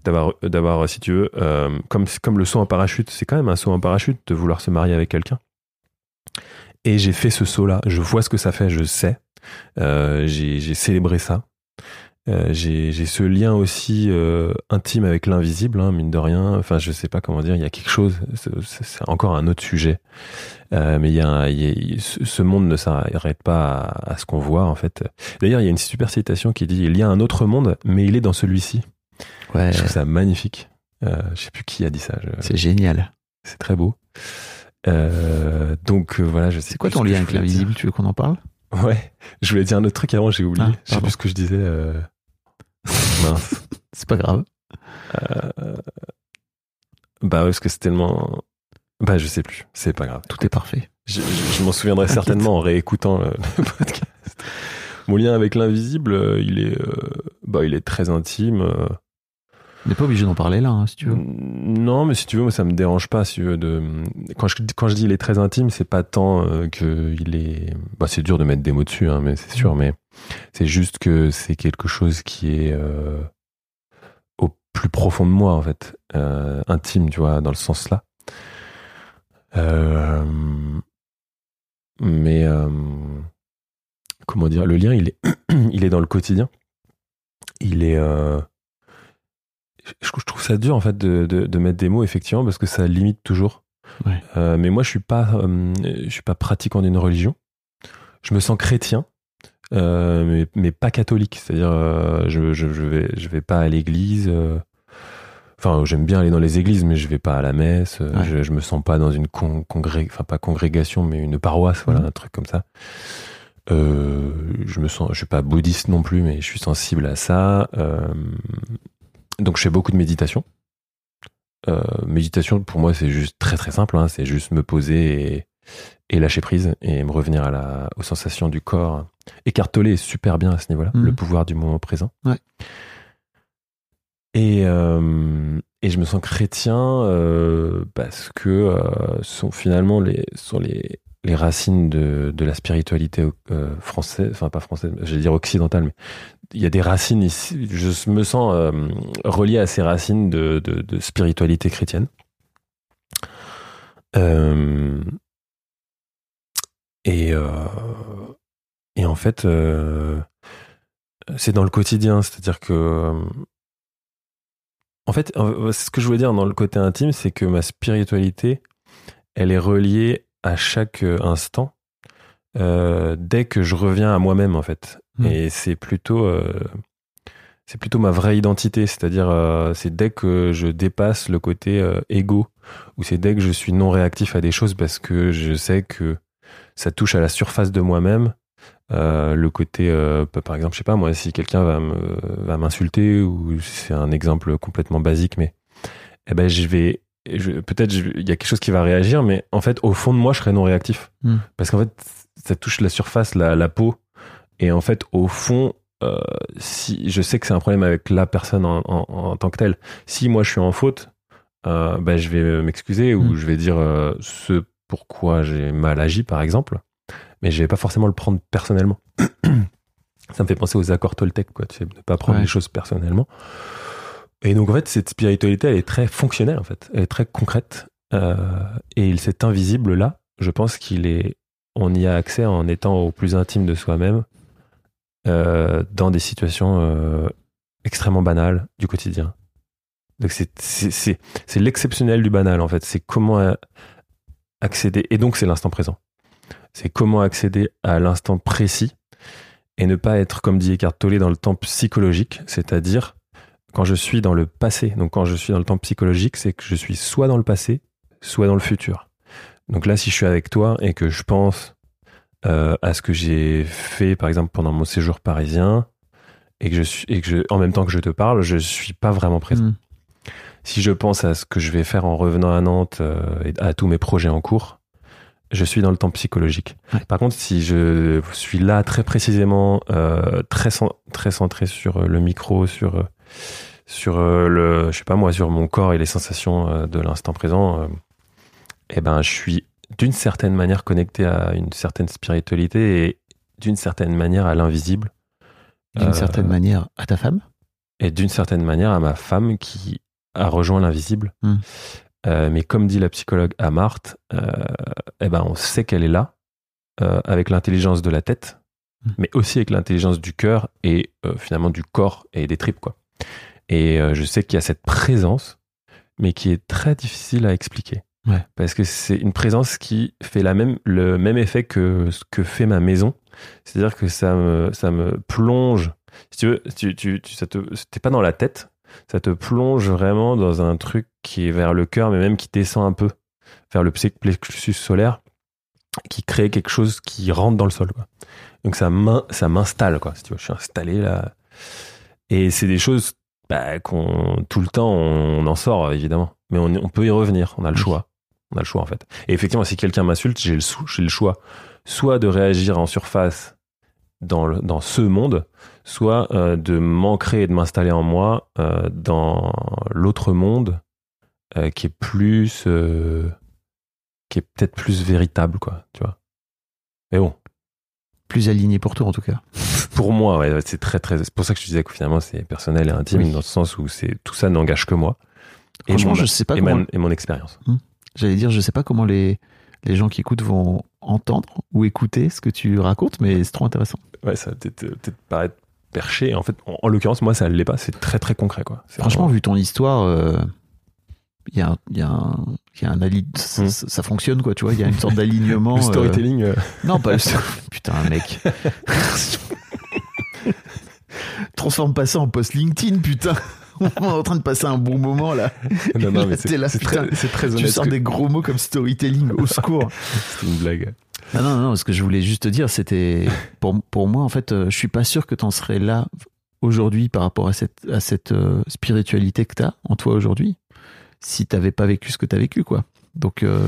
d'avoir, d'avoir, si tu veux, euh, comme, comme le saut en parachute. C'est quand même un saut en parachute de vouloir se marier avec quelqu'un. Et j'ai fait ce saut-là. Je vois ce que ça fait, je sais. Euh, j'ai célébré ça. Euh, j'ai ce lien aussi euh, intime avec l'invisible, hein, mine de rien. Enfin, je sais pas comment dire. Il y a quelque chose. C'est encore un autre sujet. Euh, mais il y a, un- il y a- ce monde ne s'arrête pas à, à ce qu'on voit en fait. D'ailleurs, il y a une super citation qui dit il y a un autre monde, mais il est dans celui-ci.
Ouais,
Je trouve ça magnifique. Je sais plus qui a dit ça. je-
c'est génial.
C'est très beau. Euh, donc euh, voilà, je sais
C'est quoi ton lien avec l'invisible? Tu veux qu'on en parle?
Ouais, je voulais dire un autre truc avant, j'ai oublié.
Ah,
je sais plus ce que je disais. euh. *laughs* Mince.
C'est pas grave.
Euh, Bah, parce que c'est tellement. Bah, je sais plus. C'est pas grave.
Tout est parfait.
Je, je- je m'en souviendrai *laughs* certainement en réécoutant le, le podcast. Mon lien avec l'invisible, il est, bah, il est très intime.
On n'est pas obligé d'en parler là, hein, si tu veux.
Non, mais si tu veux, moi, ça me dérange pas. Si tu veux, de... quand, je, quand je dis il est très intime, c'est pas tant euh, que il est. Bah, c'est dur de mettre des mots dessus, hein, mais c'est sûr. Mais c'est juste que c'est quelque chose qui est euh, au plus profond de moi, en fait, Euh, intime, tu vois, dans le sens là. Mais comment dire, le lien, il est, *clears throat* il est dans le quotidien. Il est. je, trouve ça dur en fait de, de, de mettre des mots effectivement parce que ça limite toujours.
Ouais.
Euh, mais moi je suis pas euh, je suis pas pratiquant d'une religion. Je me sens chrétien, euh, mais, mais pas catholique. C'est-à-dire je, je, je vais je vais pas à l'église. Enfin, j'aime bien aller dans les églises, mais je vais pas à la messe.
Ouais.
Je, je me sens pas dans une con, congré- enfin pas congrégation, mais une paroisse, voilà,
Mhm.
un truc comme ça. Euh, je me sens, je suis pas bouddhiste non plus, mais je suis sensible à ça. Euh, donc je fais beaucoup de méditation. Euh, méditation pour moi c'est juste très très simple, hein, c'est juste me poser et, et lâcher prise et me revenir à la, aux sensations du corps. Écarteler est super bien à ce niveau-là,
Mhm.
le pouvoir du moment présent.
Ouais.
Et, euh, et je me sens chrétien euh, parce que sont finalement les, sont les, les racines de, de la spiritualité française, enfin pas française, j'allais dire occidentale, mais il y a des racines ici. Je me sens euh, relié à ces racines de, spiritualité chrétienne. Euh, et, euh, et en fait, c'est dans le quotidien, c'est-à-dire que. En fait, ce que je voulais dire dans le côté intime, c'est que ma spiritualité, elle est reliée à chaque instant dès que je reviens à moi-même, en fait.
Mm.
Et c'est plutôt. euh, c'est plutôt ma vraie identité, c'est-à-dire euh, c'est dès que je dépasse le côté euh, égo, ou c'est dès que je suis non réactif à des choses parce que je sais que ça touche à la surface de moi-même. Euh, le côté, euh, par exemple, je sais pas moi, si quelqu'un va me va m'insulter ou c'est un exemple complètement basique, mais eh ben je vais, je- peut-être il y a quelque chose qui va réagir, mais en fait au fond de moi je serai non réactif
Hmm.
parce qu'en fait ça touche la surface, la, la peau, et en fait au fond euh, si je sais que c'est un problème avec la personne en, en- en tant que telle, si moi je suis en faute, euh, ben, je vais m'excuser ou
Mm.
je vais dire euh, ce pourquoi j'ai mal agi par exemple, mais je vais pas forcément le prendre personnellement. *clears throat* Ça me fait penser aux accords Toltec, quoi, tu sais, ne pas prendre
Ouais.
les choses personnellement. Et donc en fait, cette spiritualité, elle est très fonctionnelle en fait, elle est très concrète. Euh, et cet invisible là, je pense qu'il est, on y a accès en étant au plus intime de soi-même, euh, dans des situations euh, extrêmement banales du quotidien. Donc c'est l'exceptionnel du banal en fait. C'est comment accéder et donc c'est l'instant présent. C'est comment accéder à l'instant précis et ne pas être comme dit Eckhart Tolle dans le temps psychologique, c'est-à-dire quand je suis dans le passé. Donc quand je suis dans le temps psychologique, c'est que je suis soit dans le passé, soit dans le futur. Donc là, si je suis avec toi et que je pense euh, à ce que j'ai fait, par exemple, pendant mon séjour parisien, et que je suis, et que je, en même temps que je te parle, je suis pas vraiment présent.
Mm.
Si je pense à ce que je vais faire en revenant à Nantes euh, et à tous mes projets en cours, je suis dans le temps psychologique.
Ouais.
Par contre, si je suis là très précisément, euh, très, très centré sur le micro, sur, sur le, je sais pas moi, sur mon corps et les sensations de l'instant présent, eh ben, je suis d'une certaine manière connecté à une certaine spiritualité et d'une certaine manière à l'invisible
D'une
Euh,
certaine manière, à ta femme?
Et d'une certaine manière à ma femme qui a rejoint l'invisible.
Hmm.
Euh, mais comme dit la psychologue à Marthe, euh, eh ben on sait qu'elle est là avec l'intelligence de la tête,
Hmm.
mais aussi avec l'intelligence du cœur et finalement du corps et des tripes quoi. Et je sais qu'il y a cette présence, mais qui est très difficile à expliquer.
Ouais.
Parce que c'est une présence qui fait la même, le même effet que ce que fait ma maison. C'est-à-dire que ça me, ça me plonge. Si tu veux, tu, tu, tu, ça te, t'es pas dans la tête, ça te plonge vraiment dans un truc qui est vers le cœur, mais même qui descend un peu vers le plexus solaire, qui crée quelque chose qui rentre dans le sol. Quoi. Donc ça m'in- ça m'installe, quoi. Si tu veux, je suis installé là. Et c'est des choses bah, qu'on tout le temps on, en sort évidemment, mais on, on peut y revenir. On a le choix. On a le choix en fait. Et effectivement, si quelqu'un m'insulte, j'ai le, j'ai le choix, soit de réagir en surface dans, le- dans ce monde, soit euh, de m'ancrer et de m'installer en moi euh, dans l'autre monde euh, qui est plus qui est peut-être plus véritable quoi tu vois mais bon
Plus aligné pour toi, en tout cas. *laughs*
pour moi ouais, c'est très très c'est pour ça que je disais que finalement c'est personnel et intime
Oui.
dans le sens où c'est tout ça n'engage que moi et
Franchement,
mon,
je sais pas
et,
comment.
ma- et mon expérience
J'allais dire, je sais pas comment les, les gens qui écoutent vont entendre ou écouter ce que tu racontes, mais c'est trop intéressant.
ouais ça va peut-être peut-être paraître perché en fait en, en l'occurrence moi ça l'est pas c'est très très concret quoi
Franchement,
vraiment-
vu ton histoire, euh, il y a, y a un, il y a un ali- ça, ça fonctionne, quoi, tu vois, il y a une sorte d'alignement. *laughs*
le
euh,
storytelling euh,
Non, pas le *laughs* Putain, mec. *laughs* Transforme pas ça en post LinkedIn, putain. *laughs* On est en train de passer un bon moment là.
non non mais *laughs*
T'es
c'est c'est très, c'est très
Tu
honnête
sors
que-
des gros mots comme storytelling, au secours. *laughs*
c'était une blague
Non, non, non, ce que je voulais juste te dire, c'était pour, pour moi, en fait, euh, je suis pas sûr que t'en serais là aujourd'hui par rapport à cette, à cette euh, spiritualité que t'as en toi aujourd'hui si t'avais pas vécu ce que t'as vécu, quoi. Donc, euh,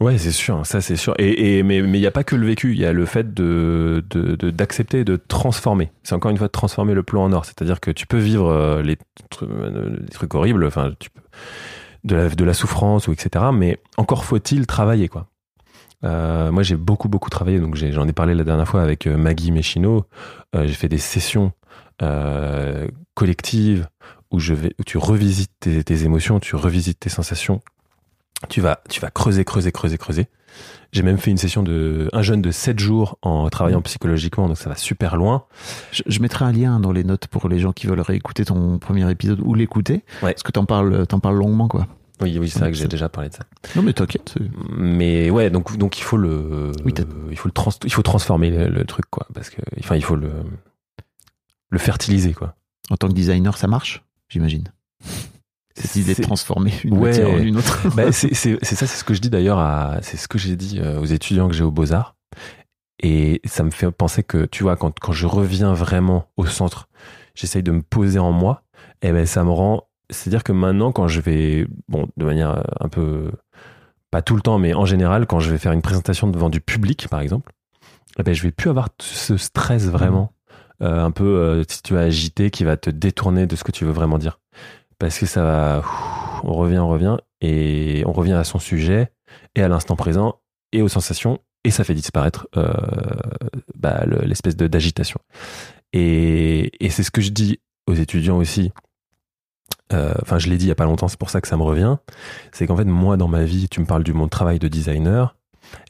Ouais, c'est sûr, ça c'est sûr. Et, et- mais il n'y a pas que le vécu, il y a le fait de de- d'accepter de transformer. C'est encore une fois de transformer le plan en or. C'est-à-dire que tu peux vivre euh, euh, les trucs horribles, enfin, tu peux, de, la, de la souffrance ou etc. Mais encore faut-il travailler, quoi. Moi, j'ai beaucoup, beaucoup travaillé. Donc, j'en ai parlé la dernière fois avec Maggie Mechino. Euh, j'ai fait des sessions collectives où, je vais, où tu revisites tes, tes émotions, tu revisites tes sensations. Tu vas, tu vas creuser, creuser, creuser, creuser. J'ai même fait une session de un jeûne de 7 jours en travaillant psychologiquement, donc ça va super loin.
je, je mettrai un lien dans les notes pour les gens qui veulent réécouter ton premier épisode ou l'écouter.
Ouais.
Parce que t'en parles, t'en parles longuement, quoi.
Oui, oui, c'est vrai que j'ai déjà parlé de ça.
Non, mais t'inquiète.
Mais ouais, donc donc il faut le,
Oui,
il faut le trans, il faut transformer le, le truc quoi, parce que enfin il faut le le fertiliser quoi.
En tant que designer, ça marche, j'imagine. Cette idée de
C'est-
transformer une
Ouais.
matière en une autre.
Bah, *laughs* c'est ça, c'est ce que je dis d'ailleurs à, c'est ce que j'ai dit euh, aux étudiants que j'ai au Beaux Arts, et ça me fait penser que tu vois quand quand je reviens vraiment au centre, j'essaye de me poser en moi, et ben ça me rend, c'est-à-dire que maintenant quand je vais, bon, de manière euh, un peu pas tout le temps, mais en général quand je vais faire une présentation devant du public par exemple, eh ben je vais plus avoir ce stress vraiment, euh, un peu euh, si tu as agité qui va te détourner de ce que tu veux vraiment dire parce que ça va, on revient, on revient, et on revient à son sujet, et à l'instant présent, et aux sensations, et ça fait disparaître euh, bah, le- l'espèce de d'agitation. Et, c'est ce que je dis aux étudiants aussi, euh, enfin je l'ai dit il y a pas longtemps, c'est pour ça que ça me revient, c'est qu'en fait moi dans ma vie, tu me parles du mon travail de designer,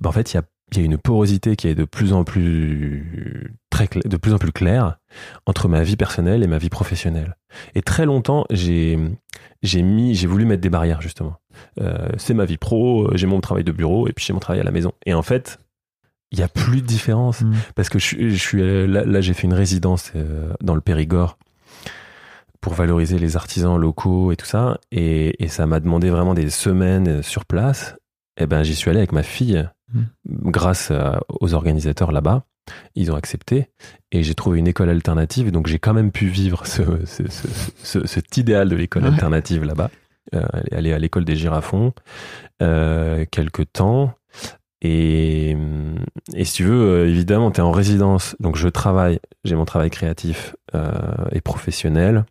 ben, en fait il y a une porosité qui est de plus en plus très de plus en plus claire entre ma vie personnelle et ma vie professionnelle. Et très longtemps j'ai j'ai mis j'ai voulu mettre des barrières justement. Euh, c'est ma vie pro, j'ai mon travail de bureau et puis j'ai mon travail à la maison. Et en fait il y a plus de différence
Mm.
parce que je, suis- je suis là, là, j'ai fait une résidence euh, dans le Périgord pour valoriser les artisans locaux et tout ça et, et ça m'a demandé vraiment des semaines sur place et ben j'y suis allé avec ma fille
Mm.
grâce à- aux organisateurs là-bas ils ont accepté et j'ai trouvé une école alternative donc j'ai quand même pu vivre ce, ce- ce- ce- cet idéal de l'école
Ouais.
alternative là-bas euh, aller à l'école des girafons euh, quelques temps et, et si tu veux, euh, évidemment, tu es en résidence, donc je travaille, j'ai mon travail créatif euh, et professionnel.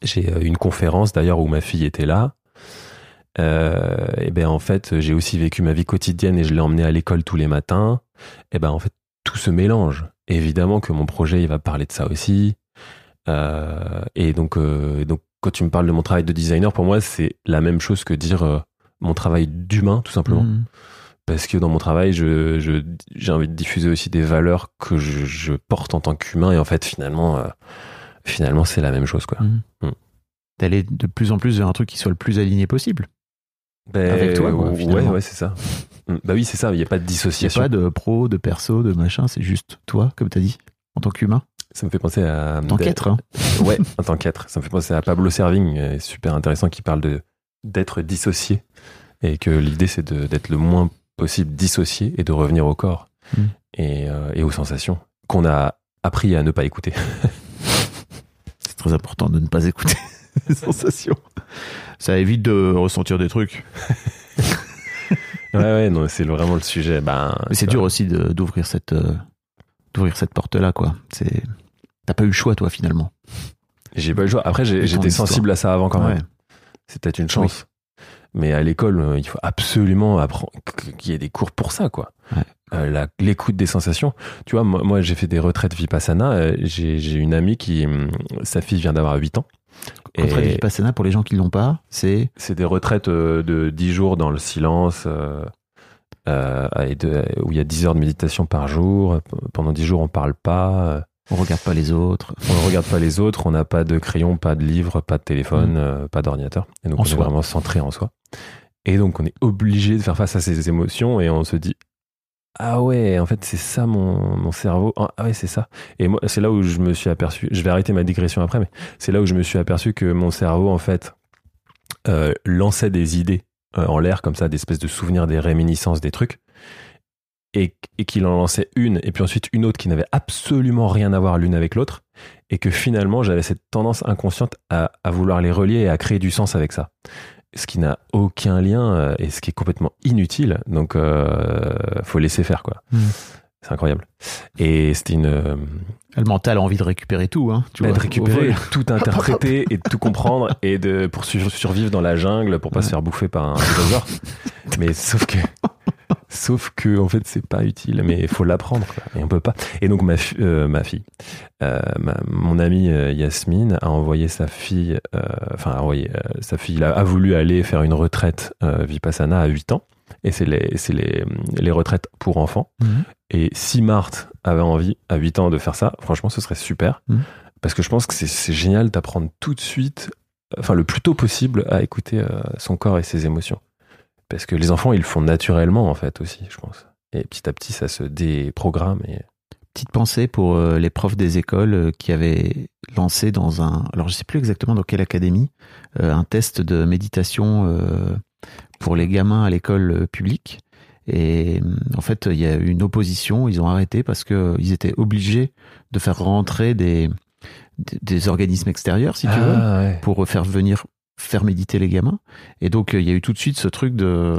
J'ai euh, une conférence d'ailleurs où ma fille était là. Euh, et ben en fait, j'ai aussi vécu ma vie quotidienne et je l'ai emmenée à l'école tous les matins. Et ben en fait, tout se mélange. Évidemment que mon projet, il va parler de ça aussi. Euh, et donc, euh, donc, quand tu me parles de mon travail de designer, pour moi, c'est la même chose que dire euh, mon travail d'humain, tout simplement
Mm.
parce que dans mon travail, je, je- j'ai envie de diffuser aussi des valeurs que je, je porte en tant qu'humain. Et en fait, finalement, finalement, c'est la même chose, quoi.
Mm.
Mm.
D'aller de plus en plus vers un truc qui soit le plus aligné possible.
Ben,
Avec toi, quoi,
ouais, ouais, c'est ça. Mm. Bah oui, c'est ça. Il n'y a pas de
Il n'y a
dissociation.
pas de pro, de perso, de machin, c'est juste toi, comme tu as dit, en tant qu'humain.
Ça me fait penser à.
En tant qu'être. hein. *laughs*
Ouais, en tant qu'être. Ça me fait penser à Pablo Servigne, euh, super intéressant, qui parle de d'être dissocié et que l'idée c'est de- d'être le moins possible dissocié et de revenir au corps
Mm.
et, euh, et aux sensations qu'on a appris à ne pas écouter.
C'est très important de ne pas écouter *laughs* *laughs* les sensations. Ça évite de ressentir des trucs. *laughs*
ouais, ouais, non, c'est vraiment le sujet. Ben,
Mais c'est dur aussi de- d'ouvrir cette, euh, d'ouvrir cette porte-là, quoi. C'est, t'as pas eu le choix, toi, finalement.
J'ai pas eu le choix. Après, j'ai- j'étais sensible à ça avant quand même. C'est peut-être une chance. Mais à l'école, euh, il faut absolument apprendre qu'il y ait des cours pour ça, quoi.
Ouais.
Euh, la- L'écoute des sensations. Tu vois, moi, moi, j'ai fait des retraites Vipassana. euh, J'ai j'ai une amie qui, hum, sa fille vient d'avoir 8 ans.
Retraite
Et
Vipassana, pour les gens qui l'ont pas, c'est
c'est des retraites euh, de 10 jours dans le silence, euh, euh, de- où il y a 10 heures de méditation par jour. Pendant 10 jours, on parle pas.
on regarde pas les autres.
On ne regarde pas les autres, on n'a pas de crayon, pas de livre, pas de téléphone,
Mm.
euh, pas d'ordinateur. Et donc
En
on est vraiment centré en soi. Et donc on est obligé de faire face à ces émotions et on se dit ah ouais, en fait c'est ça mon, mon cerveau. Ah ouais, c'est ça. Et moi c'est là où je me suis aperçu. Je vais arrêter ma digression après, mais c'est là où je me suis aperçu que mon cerveau en fait euh, lançait des idées euh, en l'air comme ça, des espèces de souvenirs, des réminiscences, des trucs. Et, et qu'il en lançait une, et puis ensuite une autre qui n'avait absolument rien à voir l'une avec l'autre, et que finalement j'avais cette tendance inconsciente à, à vouloir les relier et à créer du sens avec ça. Ce qui n'a aucun lien euh, et ce qui est complètement inutile. Donc, euh, faut laisser faire, quoi.
Mm.
C'est incroyable. Et c'était une. euh,
Le mental a envie de récupérer tout, hein. Tu
bah,
vois,
de récupérer, tout interpréter et de tout comprendre et de pour sur- survivre dans la jungle pour pas se faire bouffer par un dinosaure. Mais sauf que sauf que en fait c'est pas utile mais il faut l'apprendre et on peut pas. Et donc ma euh, ma fille euh, ma- mon amie euh, Yasmine a envoyé sa fille enfin a envoyé sa fille a, a voulu aller faire une retraite Vipassana à 8 ans et c'est les c'est les les retraites pour enfants
Mhm.
et si Marthe avait envie à 8 ans de faire ça, franchement, ce serait super.
Mhm.
Parce que je pense que c'est- c'est génial d'apprendre tout de suite, enfin le plus tôt possible, à écouter euh, son corps et ses émotions. Parce que les enfants, ils le font naturellement, en fait, aussi, je pense. Et petit à petit, ça se déprogramme. Et...
Petite pensée pour euh, les profs des écoles euh, qui avaient lancé dans un, alors je sais plus exactement dans quelle académie, euh, un test de méditation pour les gamins à l'école publique. Et en fait, il y a eu une opposition, ils ont arrêté parce que euh, ils étaient obligés de faire rentrer des, des, des organismes extérieurs, si tu veux,
Ah, ouais.
pour faire venir faire méditer les gamins. Et donc, euh, il y a eu tout de suite ce truc de,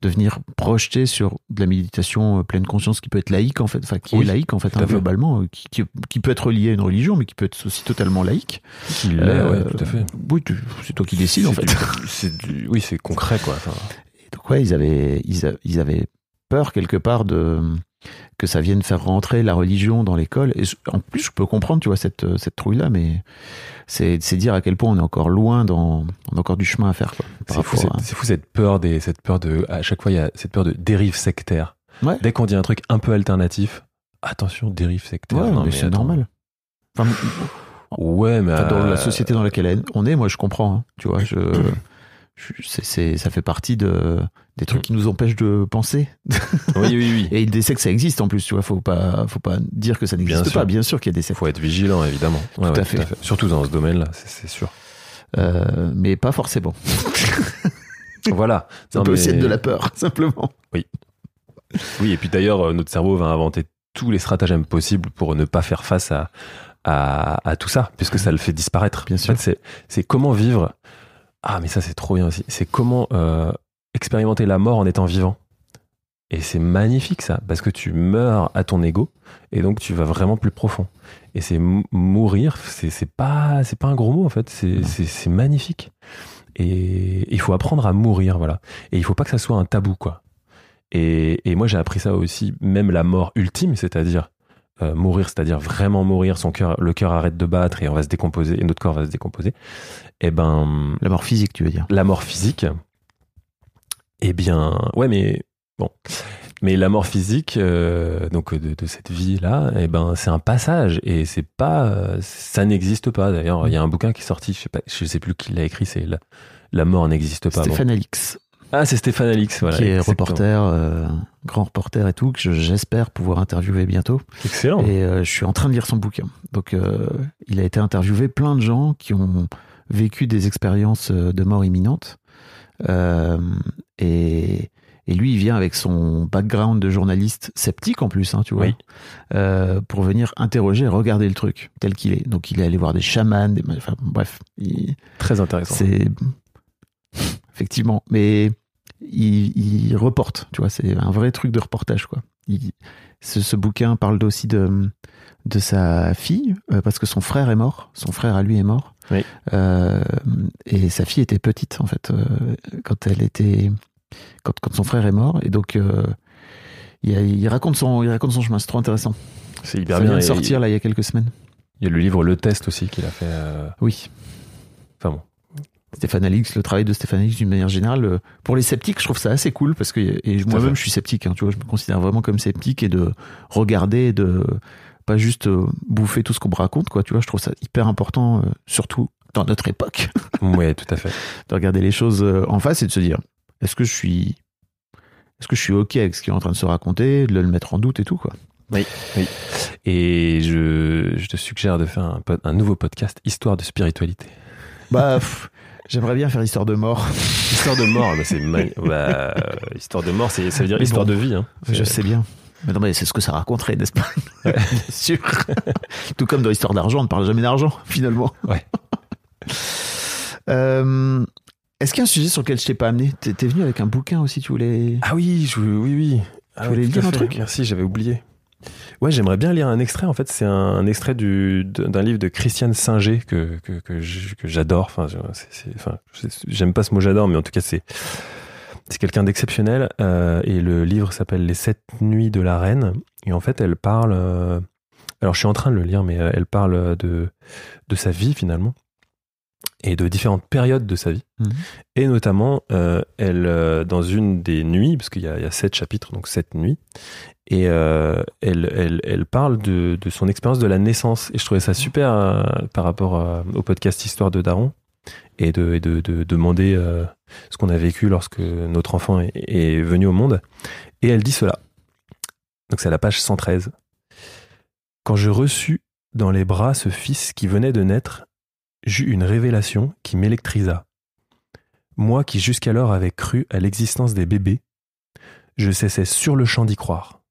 de venir projeter sur de la méditation euh, pleine conscience qui peut être laïque, en fait, enfin, qui
Oui,
est laïque, en fait, hein, globalement, euh, qui, qui, qui peut être lié à une religion, mais qui peut être aussi totalement laïque.
Il l'est,
Euh,
ouais, tout à fait.
Oui, c'est toi qui décides, en fait.
du- *laughs* c'est du- oui, c'est concret, quoi. Enfin,
Et donc, ouais, ils avaient, ils, a- ils avaient peur, quelque part, de, que ça vienne faire rentrer la religion dans l'école. Et en plus, je peux comprendre, tu vois, cette, euh, cette trouille-là, mais c'est dire à quel point on est encore loin dans, on a encore du chemin à faire,
C'est fou, fou cette peur des, cette peur de, à chaque fois il y a cette peur de dérive sectaire.
Ouais,
Dès qu'on dit un truc un peu alternatif, attention dérive sectaire.
ouais,
Non,
mais, c'est normal. Enfin,
Ouais, mais
Enfin, dans
euh,
la société dans laquelle on est, moi je comprends. hein. tu vois, je, *clears throat* ça fait partie de, des trucs qui nous empêchent de penser. *laughs*
Oui, oui, oui.
Et des sectes, ça existe en plus, tu vois. Faut pas, faut pas dire que ça n'existe pas.
sûr.
Bien sûr qu'il y a des
Il
sectes.
faut être vigilant, évidemment. Ouais,
Tout
ouais,
à fait.
Surtout dans ce domaine-là, c'est sûr.
Euh, mais pas forcément. *laughs*
voilà.
Ça
Non,
peut aussi
mais-
être de la peur, *laughs* simplement.
Oui, et puis d'ailleurs, euh, notre cerveau va inventer tous les stratagèmes possibles pour ne pas faire face à, à, à tout ça, puisque ça le fait disparaître.
Bien
En fait, c'est comment vivre. Ah, mais ça, c'est trop bien aussi. C'est comment euh, expérimenter la mort en étant vivant. Et c'est magnifique, ça, parce que tu meurs à ton ego, et donc tu vas vraiment plus profond. Et c'est mou- mourir, c'est, pas, c'est pas un gros mot, en fait. C'est magnifique. Et il faut apprendre à mourir, voilà. Et il faut pas que ça soit un tabou, quoi. Et, et moi, j'ai appris ça aussi, même la mort ultime, c'est-à-dire euh, mourir, c'est-à-dire vraiment mourir, son cœur, le cœur arrête de battre et on va se décomposer, et notre corps va se décomposer. Et ben,
La mort physique, tu veux dire.
la mort physique, eh bien, ouais, mais bon, mais la mort physique, euh, donc de, de cette vie-là, eh ben, c'est un passage et c'est pas, ça n'existe pas. D'ailleurs, il y a un bouquin qui est sorti, je sais pas, je sais plus qui l'a écrit, c'est la, la mort n'existe pas. Bon.
Stéphane Alix,
Ah, c'est Stéphane Alix, voilà.
qui est
exactement.
reporter, euh, grand reporter et tout, que je- j'espère pouvoir interviewer bientôt.
Excellent.
Et euh, je suis en train de lire son bouquin. Donc, euh, il a été interviewé plein de gens qui ont vécu des expériences de mort imminente. Et, et lui, il vient avec son background de journaliste sceptique en plus, hein, tu vois,
Oui.
euh, pour venir interroger et regarder le truc tel qu'il est. Donc, il est allé voir des chamans, des, enfin, bref, il-
Très intéressant.
c'est *laughs* effectivement, mais il, il reporte, tu vois, c'est un vrai truc de reportage, quoi. Il- ce, ce bouquin parle aussi de de sa fille euh, parce que son frère est mort, son frère à lui est mort,
Oui.
Euh, et sa fille était petite en fait euh, quand elle était quand, quand son frère est mort, et donc il, raconte son il raconte son chemin, c'est trop intéressant.
C'est hyper
Ça
bien.
vient de sortir là il y a quelques semaines.
Il y a le livre Le Test aussi qu'il a fait.
Oui.
Enfin bon.
Stéphane Alix, le travail de Stéphane Alix d'une manière générale, euh, pour les sceptiques, je trouve ça assez cool parce que et moi-même je suis sceptique, hein, tu vois, je me considère vraiment comme sceptique et de regarder, de pas juste euh, bouffer tout ce qu'on me raconte, quoi, tu vois, je trouve ça hyper important, euh, surtout dans notre époque, *laughs*
Ouais, tout à fait.
de regarder les choses en face et de se dire, est-ce que je suis, est-ce que je suis ok avec ce qui est en train de se raconter, de le mettre en doute et tout, quoi.
Oui, oui. Et je, je te suggère de faire un, nouveau podcast, Histoire de spiritualité.
Bah, pff, j'aimerais bien faire histoire de mort. *laughs*
Histoire de mort, bah, c'est mani- bah, Histoire de mort, ça veut dire
Mais
histoire
bon,
de vie. Hein.
Je sais bien. Mais non, mais c'est ce que ça raconterait, n'est-ce pas? *laughs* Bien sûr. *laughs* Tout comme dans l'histoire d'argent, on ne parle jamais d'argent, finalement.
Ouais.
Euh, Est-ce qu'il y a un sujet sur lequel je t'ai pas amené? T'es venu avec un bouquin aussi, tu voulais...
Ah oui, je, oui, oui. Ah,
voulais lire
à
un truc?
Merci, j'avais oublié. Ouais, j'aimerais bien lire un extrait. En fait, c'est un, un extrait du- d'un livre de Christiane Singer que, que, que j'adore. Enfin, j'aime pas ce mot j'adore, mais en tout cas, c'est c'est quelqu'un d'exceptionnel. Euh, et le livre s'appelle Les Sept Nuits de la Reine. Et en fait, elle parle. euh, alors, je suis en train de le lire, mais euh, elle parle de, de sa vie finalement et de différentes périodes de sa vie.
Mhm.
Et notamment, euh, elle, euh, dans une des nuits, parce qu'il y a sept chapitres, donc sept nuits, et euh, elle, elle, elle parle de, de son expérience de la naissance. Et je trouvais ça super euh, par rapport euh, au podcast Histoire de Daron, et de, de, de demander ce qu'on a vécu lorsque notre enfant est, est venu au monde. Et elle dit cela. Donc c'est à la page 113. Quand je reçus dans les bras ce fils qui venait de naître, j'eus une révélation qui m'électrisa. Moi qui jusqu'alors avais cru à l'existence des bébés, je cessais sur le champ d'y croire.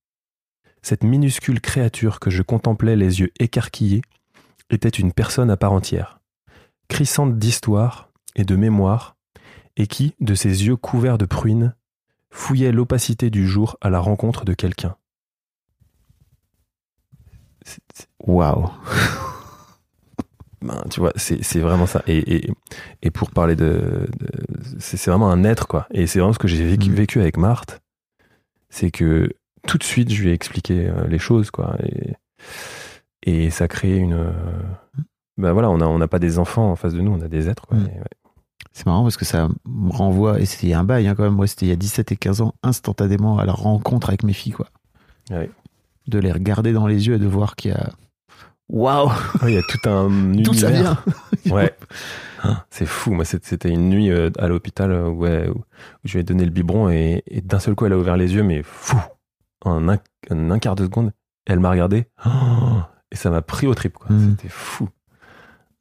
Cette minuscule créature que je contemplais les yeux écarquillés était une personne à part entière, crissante d'histoire et de mémoire, et qui, de ses yeux couverts de pruines, fouillait l'opacité du jour à la rencontre de quelqu'un.
Waouh *laughs*
ben, tu vois, c'est vraiment ça. Et, et, et pour parler de. de- c'est vraiment un être, quoi. Et c'est vraiment ce que j'ai vécu,
Mhm.
vécu avec Marthe. C'est que tout de suite, je lui ai expliqué euh, les choses, quoi. Et, et ça crée une. ben voilà, on n'a on a pas des enfants en face de nous, on a des êtres, quoi.
Mm.
Ouais.
C'est marrant parce que ça me renvoie, et c'était un bail hein, quand même, moi c'était il y a 17 et 15 ans, instantanément à la rencontre avec mes filles, quoi.
Ouais.
De les regarder dans les yeux et de voir qu'il y a. Waouh
Ouais, Il y a tout un *laughs*
D'où ça vient? *laughs*
Ouais. Ah, C'est fou. Moi, c'était une nuit euh, à l'hôpital où, elle- où je lui ai donné le biberon et, et d'un seul coup, elle a ouvert les yeux, mais fou. En un, en un quart de seconde, elle m'a regardé. Oh, et ça m'a pris au trip, quoi.
Mm.
C'était fou.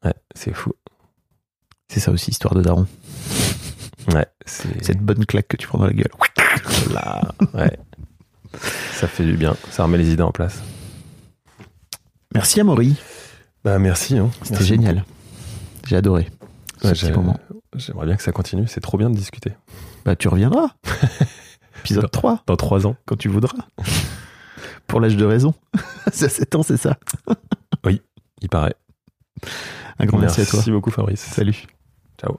Ouais, c'est fou.
C'est ça aussi, histoire de daron.
Ouais, c'est
Cette bonne claque que tu prends dans la gueule.
là. Ouais. Ça fait du bien. Ça remet les idées en place.
Merci Amaury,
Bah, merci. hein.
c'était
Merci
génial. J'ai adoré ce
Ouais,
petit
j'ai-
moment.
J'aimerais bien que ça continue. C'est trop bien de discuter.
Bah tu reviendras. *laughs* Épisode 3,
Dans trois ans.
quand tu voudras. Pour l'âge de raison. C'est à 7 ans, c'est ça.
Il paraît.
Un grand merci, à toi.
Merci beaucoup, Fabrice.
Salut.
Ciao.